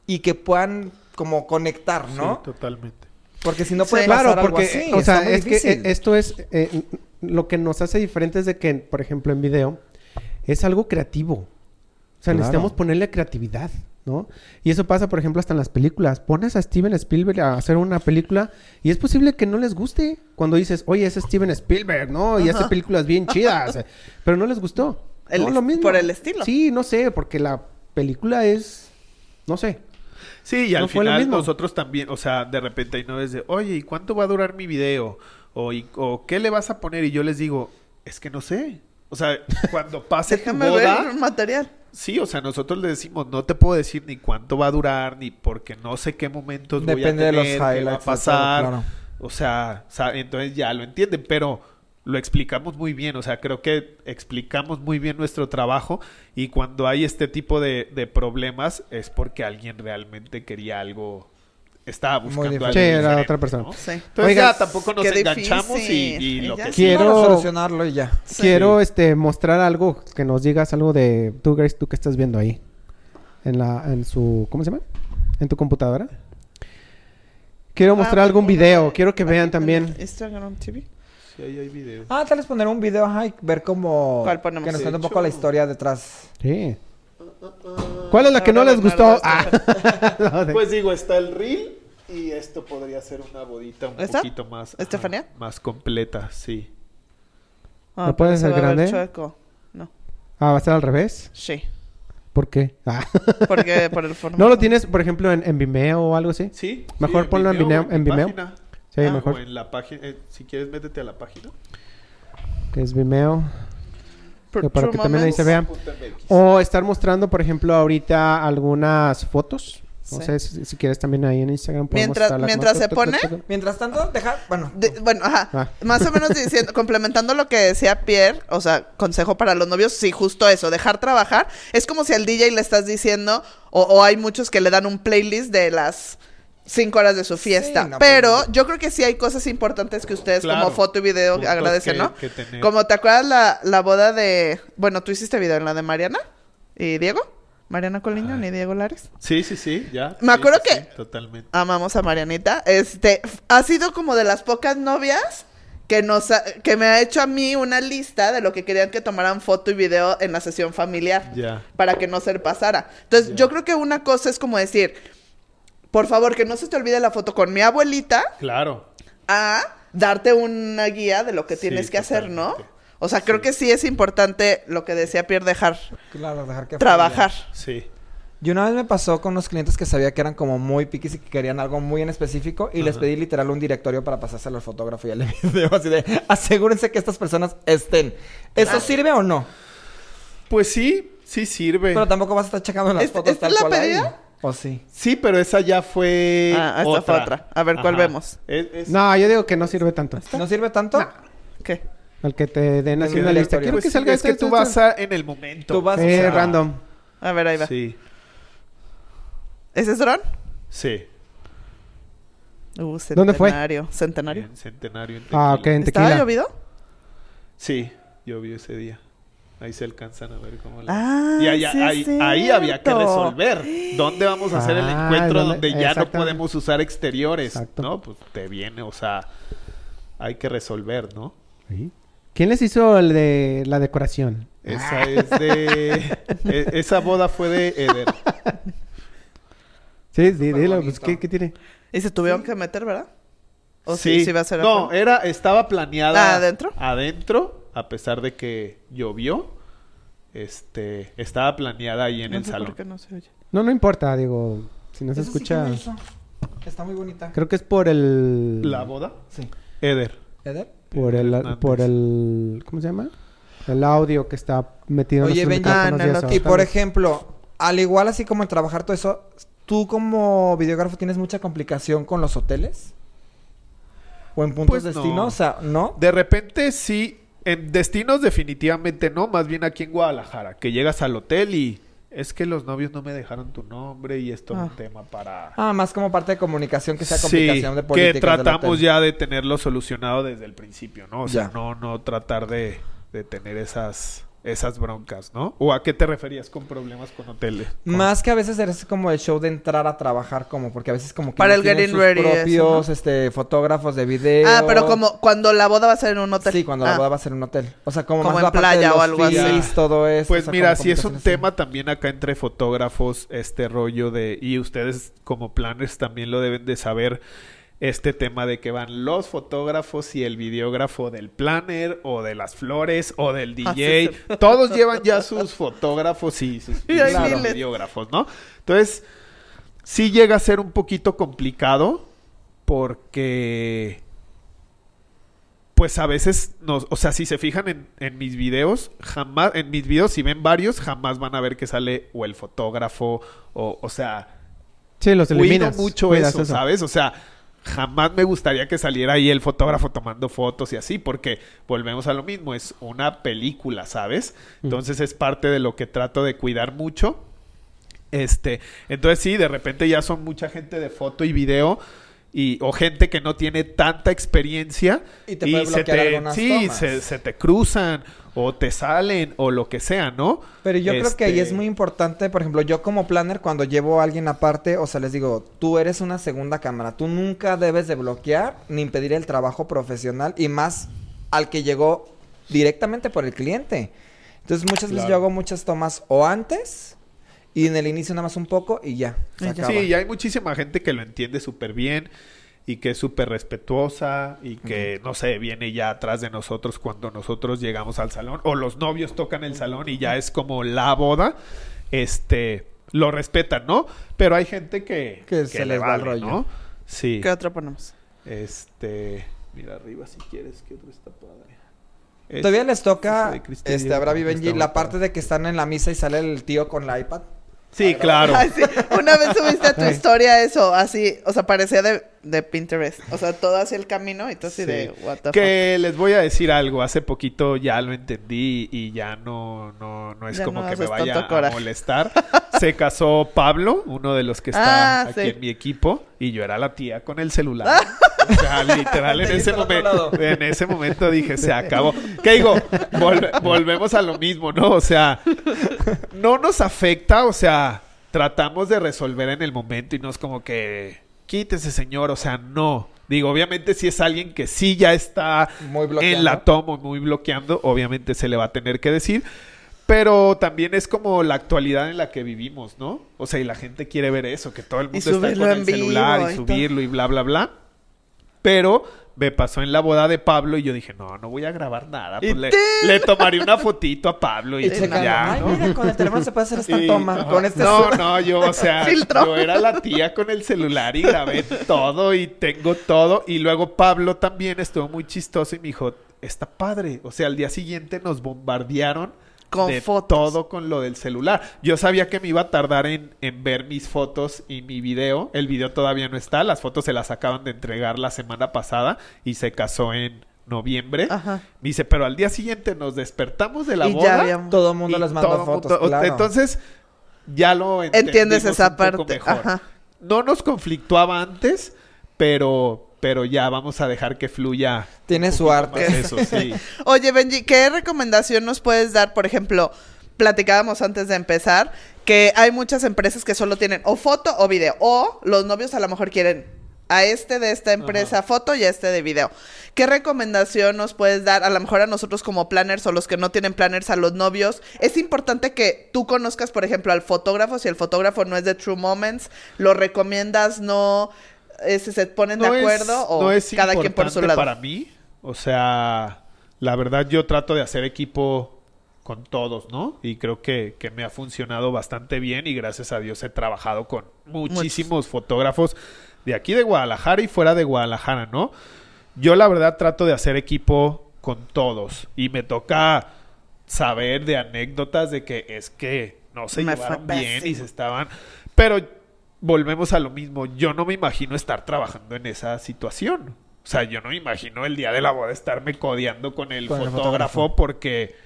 y que puedan como conectar, ¿no? Sí, totalmente. Porque si no Sí. puede Claro, pasar algo porque, así, o sea, es que difícil. eh, esto es eh, lo que nos hace diferentes de que, por ejemplo, en video es algo creativo. O sea, Claro. necesitamos ponerle creatividad, ¿no? Y eso pasa, por ejemplo, hasta en las películas. Pones a Steven Spielberg a hacer una película y es posible que no les guste cuando dices, oye, es Steven Spielberg, ¿no? Y hace Ajá. películas bien chidas, pero no les gustó. El No, lo mismo. por el estilo. Sí, no sé, porque la película es, no sé. Sí, y al No final nosotros también, o sea, de repente hay noves de, oye, ¿y cuánto va a durar mi video? O, y- o ¿qué le vas a poner? Y yo les digo, es que no sé. O sea, cuando pase tu boda, ver material. sí, o sea, nosotros le decimos, no te puedo decir ni cuánto va a durar, ni porque no sé qué momentos voy a Depende de los qué va a pasar. claro. O sea, entonces ya lo entienden, pero lo explicamos muy bien, o sea, creo que explicamos muy bien nuestro trabajo y cuando hay este tipo de, de problemas es porque alguien realmente quería algo, estaba buscando algo. Sí, era otra persona. ¿no? Sí. Entonces Oiga, ya tampoco nos enganchamos y, y lo que Quiero- solucionarlo y ya. Sí. Quiero este mostrar algo que nos digas algo de tú Grace, tú que estás viendo ahí en la en su ¿cómo se llama? En tu computadora. Quiero mostrar Ah, algún video, de- quiero que vean también. Instagram TV. Sí, ahí hay videos. Ah, tal vez poner un video, ajá, y ver cómo... ¿Cuál ponemos? Que nos cuente un poco la historia detrás. Sí. ¿Cuál es la que no les gustó? Ah. No, Pues digo, está el reel y esto podría ser una bodita un ¿Esta? poquito más ajá, ¿Estefanía? más completa, sí. Ah, ¿Lo puedes pero se hacer va a ver grande? chueco. No. Ah, va a ser al revés. Sí. ¿Por qué? Ah. Porque por el formato. ¿No lo tienes, por ejemplo, en, en Vimeo o algo así? Sí. Mejor sí, ponlo en Vimeo- en Vimeo. Sí, Ah, mejor. O en la página, eh, si quieres métete a la página. Que es Vimeo. Para que también ahí se Moments. vea. .mx. O estar mostrando, por ejemplo, ahorita algunas fotos. No Sí. sé si, si quieres también ahí en Instagram. Mientras- mientras se pone. Mientras tanto, dejar... Bueno, De- bueno, ajá. Ah. Más o menos diciendo, complementando lo que decía Pierre, o sea, consejo para los novios, sí, justo eso, dejar trabajar. Es como si al DJ le estás diciendo, o, o hay muchos que le dan un playlist de las cinco horas de su fiesta. Sí, no, pero pues, yo creo que sí hay cosas importantes que ustedes Claro. como foto y video agradecen, que- ¿no? que. Como te acuerdas la, la boda de, bueno, tú hiciste video en la de Mariana y Diego, Mariana Coliño ni Diego Lares. Sí, sí, sí, ya. Me Sí, acuerdo sí, que- totalmente. amamos a Marianita. Este, ha sido como de las pocas novias que nos ha- que me ha hecho a mí una lista de lo que querían que tomaran foto y video en la sesión familiar Ya. para que no se pasara. Entonces, Ya. yo creo que una cosa es como decir, por favor, que no se te olvide la foto con mi abuelita Claro. a darte una guía de lo que Sí, tienes que hacer, ¿no? O sea, creo Sí. que sí es importante lo que decía Pierre dejar claro, dejar que... trabajar. Sí. Y una vez me pasó con unos clientes que sabía que eran como muy piquis y que querían algo muy en específico y les pedí literal un directorio para pasárselo al fotógrafo y al video así de asegúrense que estas personas estén. ¿Eso sirve o no? Pues sí, sí sirve. Pero tampoco vas a estar checando las ¿Esta- fotos esta tal es la cual ahí. ¿O sí? Sí, pero esa ya fue Ah, esta otra. fue otra. A ver, ¿cuál vemos? Es- es- No, yo digo que no sirve tanto. ¿No sirve tanto? ¿Qué? Al que te den así El una lista. Quiero pues que sí, salga es que esto, tú esto, vas a, en el momento. Tú vas-. Eh, o sea, random. A ver, ahí va. Sí, ¿Ese es dron? sí. Uh, ¿Dónde fue? centenario. ¿Centenario? En Centenario. En Ah, ok, en ¿Estaba llovido? Sí, llovió ese día. Ahí se alcanzan a ver cómo la... Ah, y allá- sí ahí, ahí había que resolver. ¿Dónde vamos a hacer el Ah, encuentro donde ya no podemos usar exteriores? Exacto. No, pues te viene, o sea, hay que resolver, ¿no? Sí. ¿Quién les hizo el de la decoración? Esa es de... e- esa boda fue de Eder. Sí, sí, dilo. Pues, ¿qué, qué tiene? Y se tuvieron que meter, ¿verdad? ¿O sí, sí va a ser No, era, estaba planeada... Ah, ¿adentro? Adentro. A pesar de que llovió, este, estaba planeada ahí en No el sé salón. por qué no se oye. No, no importa, digo, si no se sí, escucha. ¿quién la hizo? Está muy bonita. Creo que es por el. ¿La boda? Sí. Eder. ¿Eder? Por el, Hernández. por el, ¿cómo se llama? El audio que está metido Oye, en los ah, eso. Y por ejemplo, al igual así como en trabajar todo eso, ¿tú como videógrafo tienes mucha complicación con los hoteles? ¿O en puntos Pues de no. destino? O sea, ¿no? De repente sí, en destinos definitivamente no, más bien aquí en Guadalajara, que llegas al hotel y es que los novios no me dejaron tu nombre y esto es Ah. un tema para... Ah, más como parte de comunicación que sea Sí, complicación de política. que tratamos ya de tenerlo solucionado desde el principio, ¿no? O sea, Ya. no, no tratar de, de tener esas, esas broncas, ¿no? ¿O a qué te referías con problemas con hoteles? Con- Más que a veces eres como el show de entrar a trabajar como, porque a veces como que Para no el getting sus ready, eso, propios ¿no? este, fotógrafos de video. Ah, pero como cuando la boda va a ser en un hotel. Sí, cuando la Ah. boda va a ser en un hotel. O sea, como, Como más en la parte de playa o los algo así. fees, todo eso. Pues o sea, mira, si es un complicaciones tema también acá entre fotógrafos, este rollo de... Y ustedes como planners también lo deben de saber, este tema de que van los fotógrafos y el videógrafo del planner o de las flores o del Ah, DJ. Todos llevan ya sus fotógrafos y sus Y claro, videógrafos, ¿no? Entonces, sí llega a ser un poquito complicado porque pues a veces nos, o sea, si se fijan en, en mis videos, jamás, en mis videos, si ven varios, jamás van a ver que sale o el fotógrafo, o, o sea, Sí, los eliminas. mucho eso, ¿sabes? O sea, jamás me gustaría que saliera ahí el fotógrafo tomando fotos y así, porque volvemos a lo mismo, es una película, ¿sabes? Entonces es parte de lo que trato de cuidar mucho. Este, entonces sí, de repente ya son mucha gente de foto y video y o gente que no tiene tanta experiencia Y te puede se bloquear te algunas sí, tomas. se, se te cruzan o te salen o lo que sea, ¿no? Pero yo creo que ahí Este, es muy importante, por ejemplo, yo como planner cuando llevo a alguien aparte, o sea, les digo, tú eres una segunda cámara, tú nunca debes de bloquear ni impedir el trabajo profesional y más al que llegó directamente por el cliente. Entonces muchas veces Claro. yo hago muchas tomas o antes y en el inicio nada más un poco y ya. Se acaba. Sí, y hay muchísima gente que lo entiende súper bien y que es súper respetuosa y que, no sé, viene ya atrás de nosotros cuando nosotros llegamos al salón o los novios tocan el salón y ya es como la boda, este, lo respetan, ¿no? Pero hay gente que, Que se le les va el rollo. ¿no? Sí. ¿Qué otro ponemos? Este, mira arriba si quieres, que otro está padre. Todavía les toca, este, Diego, a Bravi está Benji, la parte de que están en la misa y sale el tío con la iPad. Sí, claro. Una vez subiste a tu historia eso, así, o sea, parecía de, de Pinterest. O sea, todo hacia el camino y tú así Sí. de, what the Que les voy a decir algo, hace poquito ya lo entendí y ya no, no, no es Ya como no que me vaya a coraje. molestar. Se casó Pablo, uno de los que está Ah, aquí sí. en mi equipo, y yo era la tía con el celular. O sea, literal, en ese, viste al otro momen- lado. en ese momento dije, se acabó. ¿Qué digo? Vol- volvemos a lo mismo, ¿no? O sea, no nos afecta, o sea, tratamos de resolver en el momento y no es como que quítese, señor, o sea, no. Digo, obviamente si es alguien que sí ya está Muy en la toma, muy bloqueando, obviamente se le va a tener que decir. Pero también es como la actualidad en la que vivimos, ¿no? O sea, y la gente quiere ver eso, que todo el mundo está con en el celular y subirlo y bla, bla, bla. Pero me pasó en la boda de Pablo y yo dije, no, no voy a grabar nada. Y Pues le, le tomaré una fotito a Pablo y, Y ya, ay, ¿no? mira, con el teléfono se puede hacer esta Y- toma. ajá. Con este no, no, yo, o sea, Filtro. yo era la tía con el celular y grabé todo y tengo todo. Y luego Pablo también estuvo muy chistoso y me dijo, está padre. O sea, al día siguiente nos bombardearon Con de fotos. todo con lo del celular. Yo sabía que me iba a tardar en, en ver mis fotos y mi video. El video todavía no está. Las fotos se las acaban de entregar la semana pasada y se casó en noviembre. Ajá. Me dice, pero al día siguiente nos despertamos de la Y ya boda habíamos- Todo el mundo les todo fotos, mundo- claro. Entonces, ya lo Entiendes esa un poco parte, mejor. ajá. No nos conflictuaba antes, pero, pero ya vamos a dejar que fluya. Tiene su arte. Eso, sí. Oye, Benji, ¿qué recomendación nos puedes dar? Por ejemplo, platicábamos antes de empezar que hay muchas empresas que solo tienen o foto o video. O los novios a lo mejor quieren a este de esta empresa foto y a este de video. ¿Qué recomendación nos puedes dar? A lo mejor a nosotros como planners o los que no tienen planners, a los novios. Es importante que tú conozcas, por ejemplo, al fotógrafo. Si el fotógrafo no es de True Moments, ¿lo recomiendas? ¿No? Este, ¿Se ponen de es- acuerdo? ¿O no es cada quien por su lado? para mí. O sea, la verdad yo trato de hacer equipo con todos, ¿no? Y creo que, que me ha funcionado bastante bien y gracias a Dios he trabajado con muchísimos fotógrafos de aquí de Guadalajara y fuera de Guadalajara, ¿no? Yo la verdad trato de hacer equipo con todos y me toca saber de anécdotas de que es que no se Me llevaron bien y se estaban... Pero volvemos a lo mismo. Yo no me imagino estar trabajando en esa situación. O sea, yo no me imagino el día de la boda estarme codeando con el, Con el fotógrafo, porque,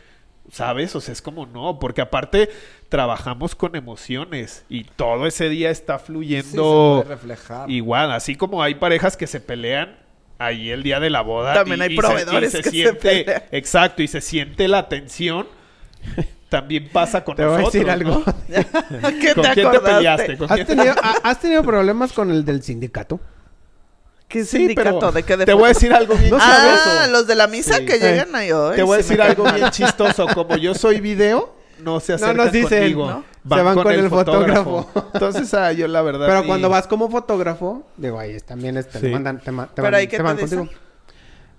¿sabes? O sea, es como no, porque aparte trabajamos con emociones y todo ese día está Sí, se fluyendo reflejar. igual, así como hay parejas que se pelean. Ahí el día de la boda. También hay se- proveedores se que se siente, pelean. Exacto, y se siente la tensión. También pasa con Te voy a nosotros. decir algo. ¿no? ¿Qué ¿Con te quién te acordaste? peleaste? ¿Con ¿Has quién te- tenido, ha- ¿Has tenido problemas con el del sindicato? ¿Qué Sí, sindicato? pero ¿De qué? ¿De te voy a decir algo bien No Ah, chistoso. los de la misa Sí. que llegan ahí hoy. Te voy a sí decir algo bien chistoso. Como yo soy video, no se acercan nos dicen, conmigo. ¿no? Se van con el fotógrafo. Entonces, ah, yo la verdad... Pero y- cuando vas como fotógrafo, digo, ahí es- también este, Sí. te mandan, te, te Pero van, ahí, ¿qué te te van dicen?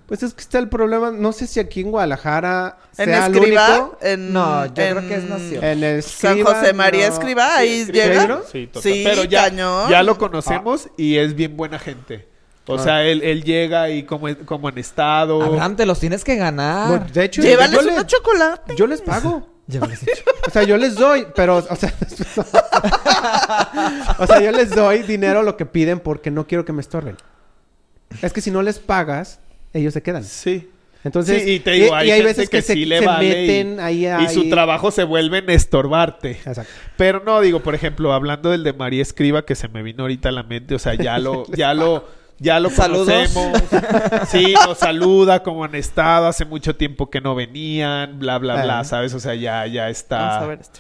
Pues es que está el problema, no sé si aquí en Guadalajara En sea el Escriba, único. en... No, yo creo que es nacional. En el San José María no. Escriba, ahí Sí, llega. Sí, total. Sí, Pero ya, cañón. ya lo conocemos y es bien buena gente. O Ah. sea, él, él llega y como, como en estado... Abraham, te los tienes que ganar. Bueno, de hecho, Llévales les, chocolates. yo les pago. Llévales. O sea, yo les doy, pero, o sea, o sea, yo les doy dinero lo que piden porque no quiero que me estorben. Es que si no les pagas, ellos se quedan. Sí. Entonces, sí, y te digo, hay, y veces que, que, se, sí le se vale y- meten ahí, y, ahí. su trabajo se vuelve en estorbarte. Exacto. Pero no, digo, por ejemplo, hablando del de María Escriba, que se me vino ahorita a la mente, o sea, ya lo, ya lo, ya lo Saludos. conocemos. Sí, nos saluda como han estado, hace mucho tiempo que no venían, bla, bla, bla. ¿sabes? O sea, ya, ya Vamos a está, ver esto.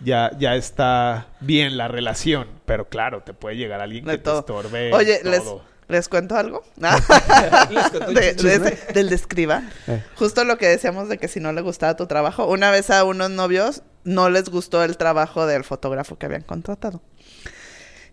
ya, ya está bien la relación. Pero claro, te puede llegar alguien De que todo. te estorbe. Oye, todo. les, ¿les cuento algo? Les cuento De- de chisme. ese- del de escriba. Eh. Justo lo que decíamos de que si no le gustaba tu trabajo. Una vez a unos novios no les gustó el trabajo del fotógrafo que habían contratado.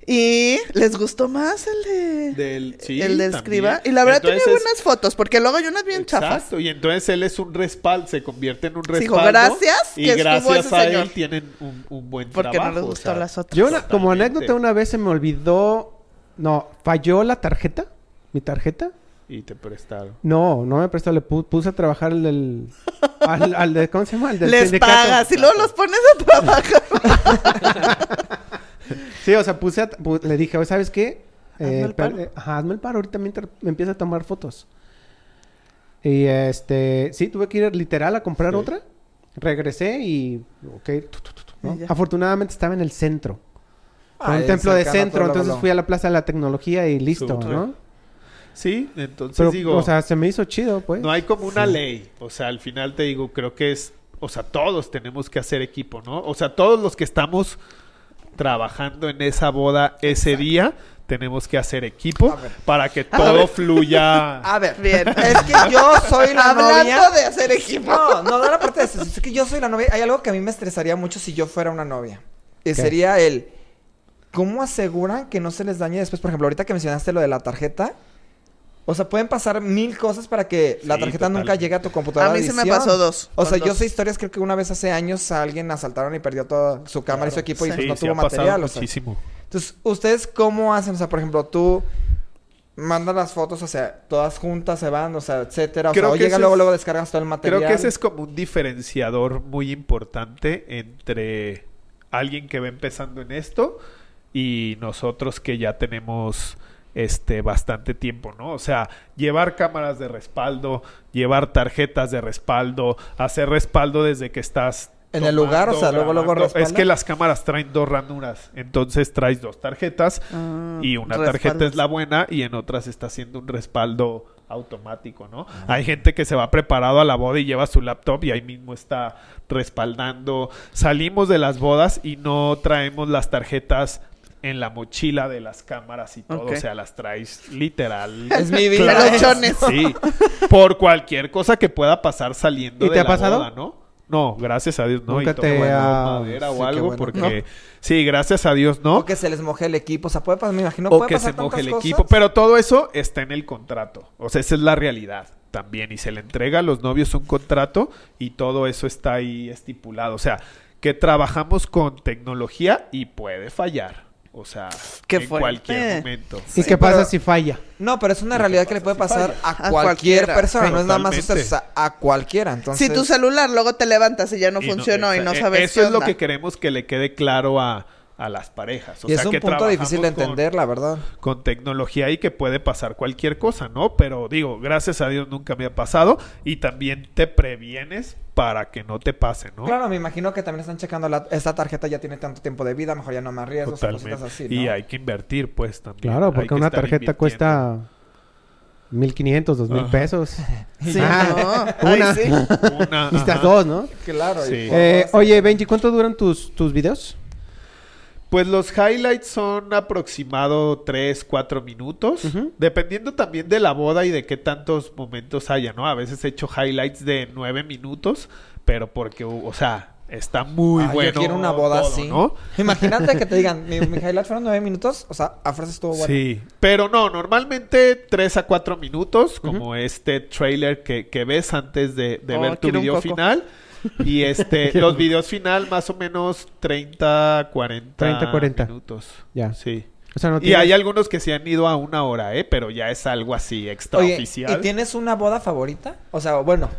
Y les gustó más el de... Del, sí, el de también. escriba. Y la verdad Entonces tenía es- buenas fotos, porque luego hay unas bien chafas. Exacto, y entonces él es un respaldo, se convierte en un Sí, dijo, respaldo. gracias y que gracias ese a señor. él tienen un, un buen Porque trabajo. no les o gustó sea, las otras. Yo una- como anécdota una vez se me olvidó, no, falló la tarjeta, mi tarjeta. Y te prestaron. No, no me prestó, le pu- puse a trabajar al del, al, al de, ¿cómo se llama? Al del Les sindicato. pagas y luego los pones a trabajar. Sí, o sea, puse a- pu- le dije, "Oye, ¿sabes qué? Hazme el paro. eh, ajá, hazme el paro, ahorita mientras me empieza a tomar fotos. Y este, sí, tuve que ir literal a comprar Sí. otra. Regresé y, ok, tu, tu, tu, tu, ¿no? Y. Afortunadamente estaba en el centro. Ah, un templo de centro, entonces fui a la Plaza de la Tecnología y listo. ¿no? Sí, entonces Pero, digo, o sea, se me hizo chido, pues. no hay como una ley. O sea, al final te digo, creo que es, o sea, todos tenemos que hacer equipo, ¿no? O sea, todos los que estamos trabajando en esa boda ese día, tenemos que hacer equipo para que todo fluya. A ver, Bien. es que yo soy la Hablando novia. de hacer equipo. No, no, no la parte de eso. Es que yo soy la novia. Hay algo que a mí me estresaría mucho si yo fuera una novia. Y ¿Qué? sería el... ¿Cómo aseguran que no se les dañe después? Por ejemplo, ahorita que mencionaste lo de la tarjeta. O sea, pueden pasar mil cosas para que la Sí, tarjeta nunca llegue a tu computadora. A mí de se me pasó dos. O sea, yo sé historias, creo que una vez hace años a alguien asaltaron y perdió toda su cámara y su equipo y pues no sí tuvo material. O sea. muchísimo. Entonces, ¿ustedes cómo hacen? O sea, por ejemplo, tú mandas las fotos, o sea, todas juntas se van, o sea, etcétera. O Creo sea, o llega luego, es- luego descargas todo el material. Creo que ese es como un diferenciador muy importante entre alguien que va empezando en esto y nosotros que ya tenemos este bastante tiempo, ¿no? O sea, llevar cámaras de respaldo, llevar tarjetas de respaldo, hacer respaldo desde que estás En el lugar, o sea, luego, luego. Es que las cámaras traen dos ranuras, entonces traes dos tarjetas Ah, y una tarjeta es la buena y en otras está haciendo un respaldo automático, ¿no? Ah. Hay gente que se va preparado a la boda y lleva su laptop y ahí mismo está respaldando. Salimos de las bodas y no traemos las tarjetas en la mochila de las cámaras y todo, o sea, las traes literal. Es mi vida. Claro. Pelochones. Sí, por cualquier cosa que pueda pasar saliendo ¿Y de te ha la pasado? boda, ¿no? No, gracias a Dios no. Nunca y te ha- madera Sí, o algo bueno. porque No. sí, gracias a Dios no O que se les moje el equipo. O sea, puede pasar, me imagino, o puede que pasar se moje el equipo. cosas. Pero todo eso está en el contrato. O sea, esa es la realidad. también. Y se le entrega a los novios un contrato y todo eso está ahí estipulado. O sea, que trabajamos con tecnología y puede fallar. O sea, Qué en fuerte. cualquier momento. ¿Y Sí, qué pasa pero- si falla? No, pero es una realidad que le puede pasar a, A cualquier cualquiera. persona, no es nada más a ustedes, Totalmente. o sea, a cualquiera. Entonces, Si tu celular luego te levantas y ya no Y funcionó y no exa- sabes Eso qué es lo onda. que queremos que le quede claro a, a las parejas. O y sea, es un que punto difícil de con- entender, la verdad. con tecnología y que puede pasar cualquier cosa, ¿no? Pero digo, gracias a Dios nunca me ha pasado y también te previenes para que no te pase, ¿no? Claro, me imagino que también están checando la- esta tarjeta ya tiene tanto tiempo de vida, mejor ya no más riesgos o Totalmente. cositas así, ¿no? Y hay que invertir, pues, también. Claro, porque que una tarjeta cuesta 1500, 2000 Ajá. pesos. Sí, Ah, no. Ay, una. sí. Una, Necesitas dos, ¿no? Claro. Sí. Eh, todo oye, Benji, ¿cuánto duran tus, tus videos? Pues los highlights son aproximado 3, 4 minutos, dependiendo también de la boda y de qué tantos momentos haya, ¿no? A veces he hecho highlights de 9 minutos, pero porque, o sea, está muy Ah, bueno. Yo quiero una boda todo, así. ¿no? Imagínate que te digan, mi, mi highlight fueron nueve minutos, o sea, a frase estuvo bueno. Sí, pero no, normalmente 3 a 4 minutos, como este trailer que, que ves antes de, de Oh, ver tu video final. Y este, los videos final más o menos 30, 40, 30, 40. minutos. Ya. Sí. O sea, no Y hay algunos que se han ido a una hora, ¿eh? Pero ya es algo así extra Oye, oficial. ¿y tienes una boda favorita? O sea, bueno,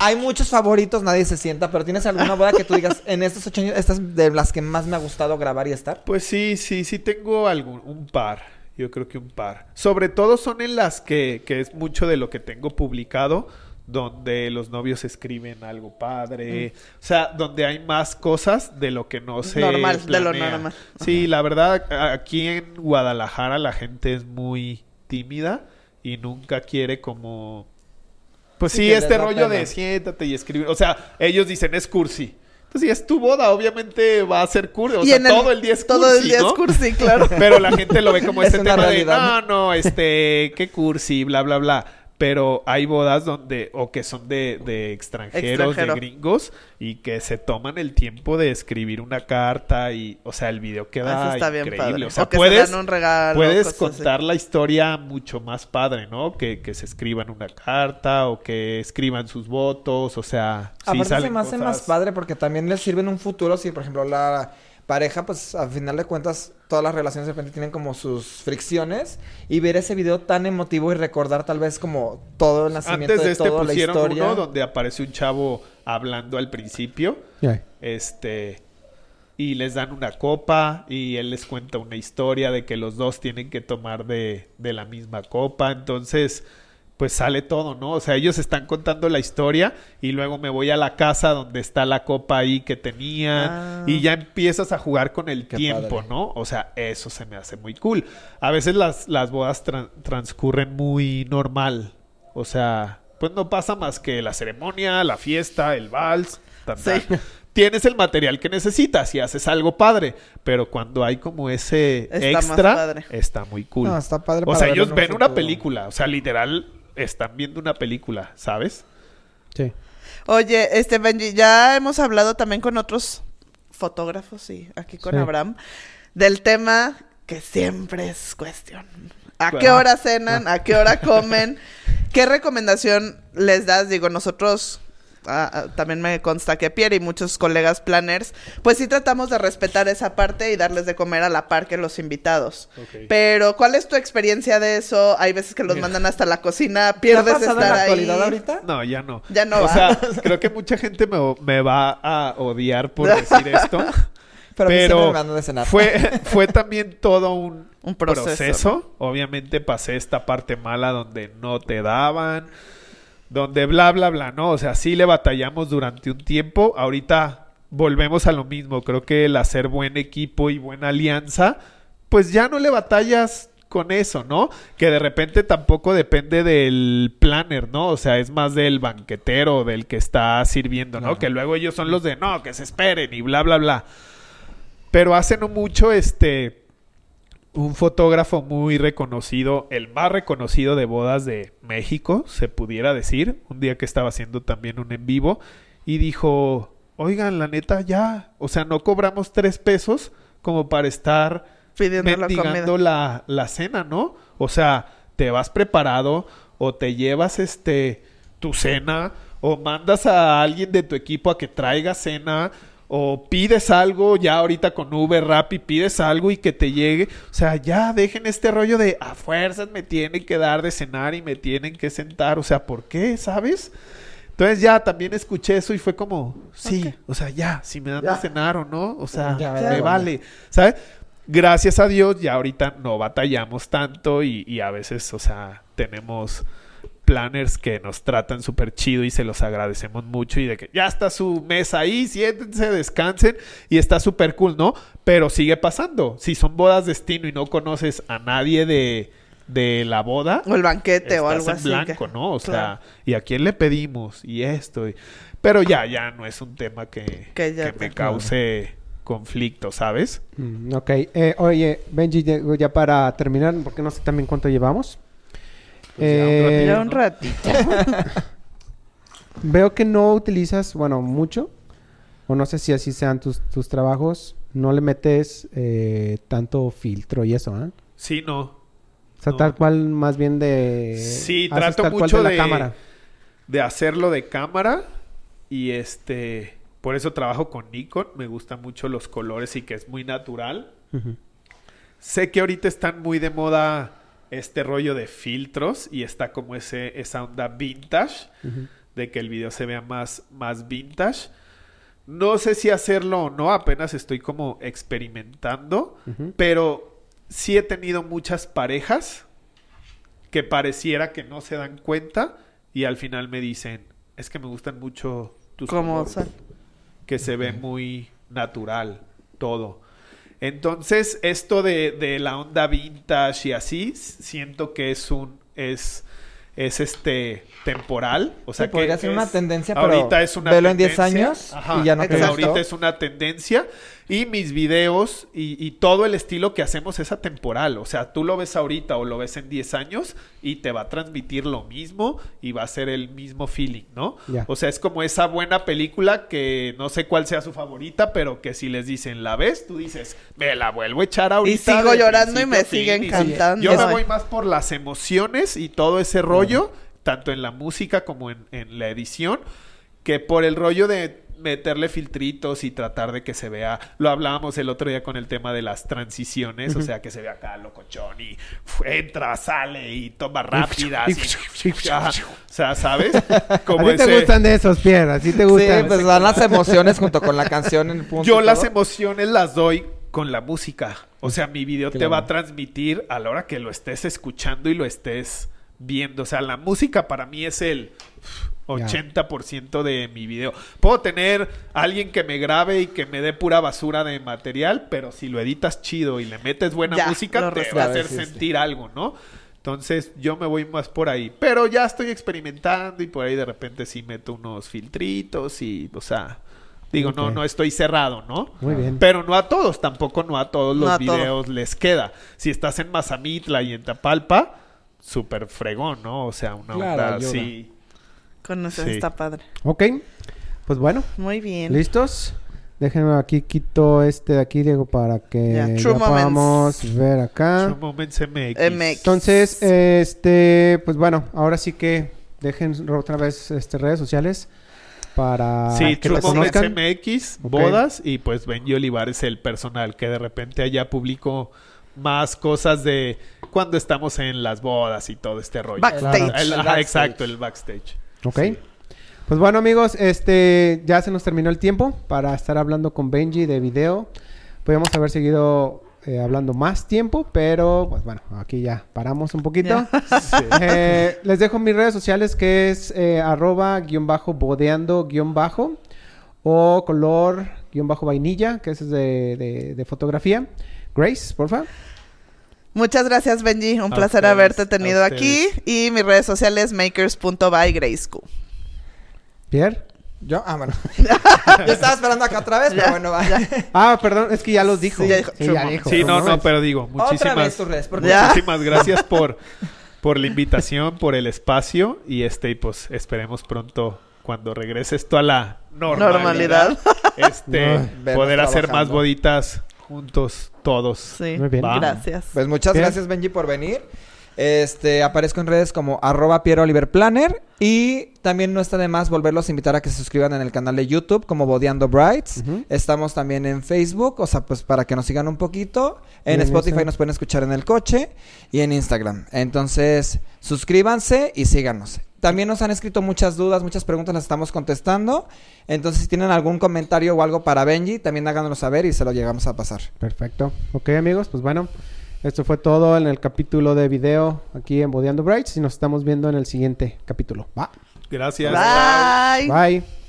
hay muchos favoritos, nadie se sienta, pero ¿tienes alguna boda que tú digas, en estos ocho años, esta es de las que más me ha gustado grabar y estar? Pues sí, sí, sí tengo algún, un par. Yo creo que un par. Sobre todo son en las que, que es mucho de lo que tengo publicado, donde los novios escriben algo padre. O sea, donde hay más cosas de lo que no se Normal, de lo normal. Sí, la verdad, aquí en Guadalajara la gente es muy tímida y nunca quiere como... Pues Sí, este rollo de siéntate y escribir. O sea, ellos dicen es cursi. Entonces, si es tu boda, obviamente va a ser cursi. O sea, el- todo el día es cursi, Todo el día ¿no? es cursi, claro. Pero la gente lo ve como Es este tema realidad. de, no, no, este, qué cursi, bla, bla, bla. Pero hay bodas donde, o que son de, de extranjeros, Extranjero. de gringos, y que se toman el tiempo de escribir una carta y, o sea, el video Ah, queda eso está bien increíble. padre. O sea, O que se puedes, dan un regalo, puedes cosas así. contar la historia mucho más padre, ¿no? Que, que se escriban una carta o que escriban sus votos, o sea, sí Aparte se salen me hace más padre porque también les sirve en un futuro si, por ejemplo, la pareja, pues al final de cuentas, todas las relaciones de repente tienen como sus fricciones y ver ese video tan emotivo y recordar tal vez como todo el nacimiento Antes de de este toda la pusieron historia. uno donde aparece un chavo hablando al principio. Este. Y les dan una copa y él les cuenta una historia de que los dos tienen que tomar de, de la misma copa. Entonces, pues sale todo, ¿no? O sea, ellos están contando la historia y luego me voy a la casa donde está la copa ahí que tenían Ah. y ya empiezas a jugar con el tiempo, padre. ¿no? O sea, eso se me hace muy cool. A veces las, las bodas tran- transcurren muy normal. O sea, pues no pasa más que la ceremonia, la fiesta, el vals, tan, Sí. Tienes el material que necesitas y haces algo padre, pero cuando hay como ese Está más extra, padre. está muy cool. No, está padre o sea, ellos ven una película, o sea, literal están viendo una película, ¿sabes? Sí. Oye, este Benji, ya hemos hablado también con otros fotógrafos y aquí con Sí. Abraham del tema que siempre es cuestión. ¿A qué hora cenan? ¿A qué hora comen? ¿Qué recomendación les das? Digo, nosotros también me consta que Pierre y muchos colegas planners, pues sí tratamos de respetar esa parte y darles de comer a la par que los invitados. Pero, ¿cuál es tu experiencia de eso? Hay veces que los Mira. mandan hasta la cocina, ¿Te ha pierdes pasado estar en la ahí. actualidad ahorita? No, ya no. Ya no O va. sea, creo que mucha gente me, me va a odiar por decir esto. Pero, a mí siempre pero me mandan de cenar. fue, fue también todo un, Un proceso. proceso, Obviamente pasé esta parte mala donde no te daban, donde bla, bla, bla, ¿no? O sea, sí le batallamos durante un tiempo. Ahorita volvemos a lo mismo. Creo que el hacer buen equipo y buena alianza, pues ya no le batallas con eso, ¿no? Que de repente tampoco depende del planner, ¿no? O sea, es más del banquetero, del que está sirviendo, ¿no? Que luego ellos son los de, no, que se esperen y bla, bla, bla. Pero hace no mucho, este, un fotógrafo muy reconocido, el más reconocido de bodas de México, se pudiera decir, un día que estaba haciendo también un en vivo, y dijo, oigan, la neta ya, o sea, no cobramos tres pesos como para estar Pidiendo la mendigando la, la cena, ¿no? O sea, te vas preparado o te llevas este tu cena o mandas a alguien de tu equipo a que traiga cena o pides algo ya ahorita con Uber Rappi pides algo y que te llegue, o sea, ya dejen este rollo de a fuerzas me tienen que dar de cenar y me tienen que sentar, o sea, ¿por qué? ¿Sabes? Entonces ya también escuché eso y fue como, sí, o sea, ya, si me dan de cenar o no, o sea, Ya, me ya. vale, ¿sabes? Gracias a Dios ya ahorita no batallamos tanto y, y a veces, o sea, tenemos planners que nos tratan súper chido y se los agradecemos mucho y de que ya está su mesa ahí, siéntense, descansen y está súper cool, ¿no? Pero sigue pasando. Si son bodas de destino y no conoces a nadie de, de la boda, O el banquete o algo en así. blanco, que- ¿no? O sea, Claro. ¿y a quién le pedimos? Y esto. y- Pero ya, ya no es un tema que, Que ya que te- me cause conflicto, ¿sabes? Mm, ok. Eh, oye, Benji, ya para terminar, porque no sé también cuánto llevamos. Eh. Ya un ratito. Veo que no utilizas, bueno, mucho, o no sé si así sean tus, tus trabajos, no le metes eh, tanto filtro y eso, ¿eh? Sí, no. O sea, No. tal cual más bien de... Sí, trato mucho la de, cámara. de hacerlo de cámara y este, por eso trabajo con Nikon, me gustan mucho los colores y que es muy natural. Sé que ahorita están muy de moda este rollo de filtros y está como ese esa onda vintage de que el video se vea más más vintage. No sé si hacerlo o no, apenas estoy como experimentando, pero sí he tenido muchas parejas que pareciera que no se dan cuenta y al final me dicen, es que me gustan mucho tus Como colores" son. que se ve muy natural todo. Entonces, esto de, de la onda vintage y así, siento que es un, es, es este temporal. O sea Sí, que podría ser una tendencia, pero ahorita es una velo en 10 tendencia. años Ajá, y ya no te ahorita es una tendencia y mis videos y, y todo el estilo que hacemos es atemporal. O sea, tú lo ves ahorita o lo ves en 10 años y te va a transmitir lo mismo y va a ser el mismo feeling, ¿no? O sea, es como esa buena película que no sé cuál sea su favorita, pero que si les dicen, ¿la ves? Tú dices, me la vuelvo a echar ahorita. sigo de llorando y me sigue fin", y encantando. Yo me voy más por las emociones y todo ese rollo, tanto en la música como en, en la edición, que por el rollo de meterle filtritos y tratar de que se vea, lo hablábamos el otro día con el tema de las transiciones, o sea, que se vea acá locochón y entra, sale y toma rápidas. y- o sea, ¿sabes? Como a ti te gustan de esos, Pierre, así te Sí, gustan. pues dan las emociones junto con la canción en el punto. Yo las emociones las doy con la música. O sea, mi video te va a transmitir a la hora que lo estés escuchando y lo estés viendo. O sea, la música para mí es el uf, Ya. 80% de mi video. Puedo tener alguien que me grabe y que me dé pura basura de material, pero si lo editas chido y le metes buena Ya, música, te va a hacer sentir algo, ¿no? Entonces yo me voy más por ahí. Pero ya estoy experimentando y por ahí de repente sí meto unos filtritos y, o sea, digo, no, no estoy cerrado, ¿no? Muy bien. Pero no a todos, tampoco no a todos No los a todo. videos les queda. Si estás en Mazamitla y en Tapalpa, súper fregón, ¿no? O sea, una Claro, onda ayuda. así. Con eso Sí. está padre. Ok, pues bueno, Muy bien. ¿listos? Déjenme aquí, quito este de aquí, Diego, para que Ya, ya, podamos ver acá. True Moments MX. MX. Entonces, este, pues bueno, ahora sí que dejen otra vez este, redes sociales para Sí, que True Moments conozcan. MX, bodas y pues Benji Olivares el personal que de repente allá publico más cosas de cuando estamos en las bodas y todo este rollo. Backstage. El- El ajá, backstage. exacto, el backstage. Ok. Sí. Pues bueno, amigos, este ya se nos terminó el tiempo para estar hablando con Benji de video. Podríamos haber seguido eh, hablando más tiempo, pero pues bueno, aquí ya paramos un poquito. Sí. Eh, les dejo mis redes sociales que es eh, arroba guion bajo bodeando guion bajo o color guion bajo vainilla, que es de, de- de fotografía. Grace, porfa. Muchas gracias, Benji. Un A placer ustedes, haberte tenido aquí. Y mis redes sociales, makers.bygraceco. Pierre. Yo, ah, bueno. Yo estaba esperando acá otra vez, pero Ya, bueno, va. Ah, perdón, es que ya los dijo. Sí, ya dijo. Sí, ya True dijo. Sí, no, no, pero digo, Otra vez muchísimas, tus redes, muchísimas gracias por, por la invitación, por el espacio y este, y pues esperemos pronto cuando regrese esto a la normalidad, Normalidad. este, poder hacer más boditas juntos todos. Sí. Muy bien. Va. Gracias. Pues muchas Bien. gracias, Benji, por venir. Este, aparezco en redes como arroba Piero Oliver Planner. Y también no está de más volverlos a invitar a que se suscriban en el canal de YouTube como Bodeando Brights. Estamos también en Facebook, o sea, pues para que nos sigan un poquito. En Spotify nos pueden escuchar en el coche y en Instagram. Entonces, suscríbanse y síganos. También nos han escrito muchas dudas, muchas preguntas, las estamos contestando. Entonces, si tienen algún comentario o algo para Benji, también háganoslo saber y se lo llegamos a pasar. Perfecto. Ok, amigos, pues bueno, esto fue todo en el capítulo de video aquí en Bodeando Brights y nos estamos viendo en el siguiente capítulo. Va. Gracias. Bye. Bye.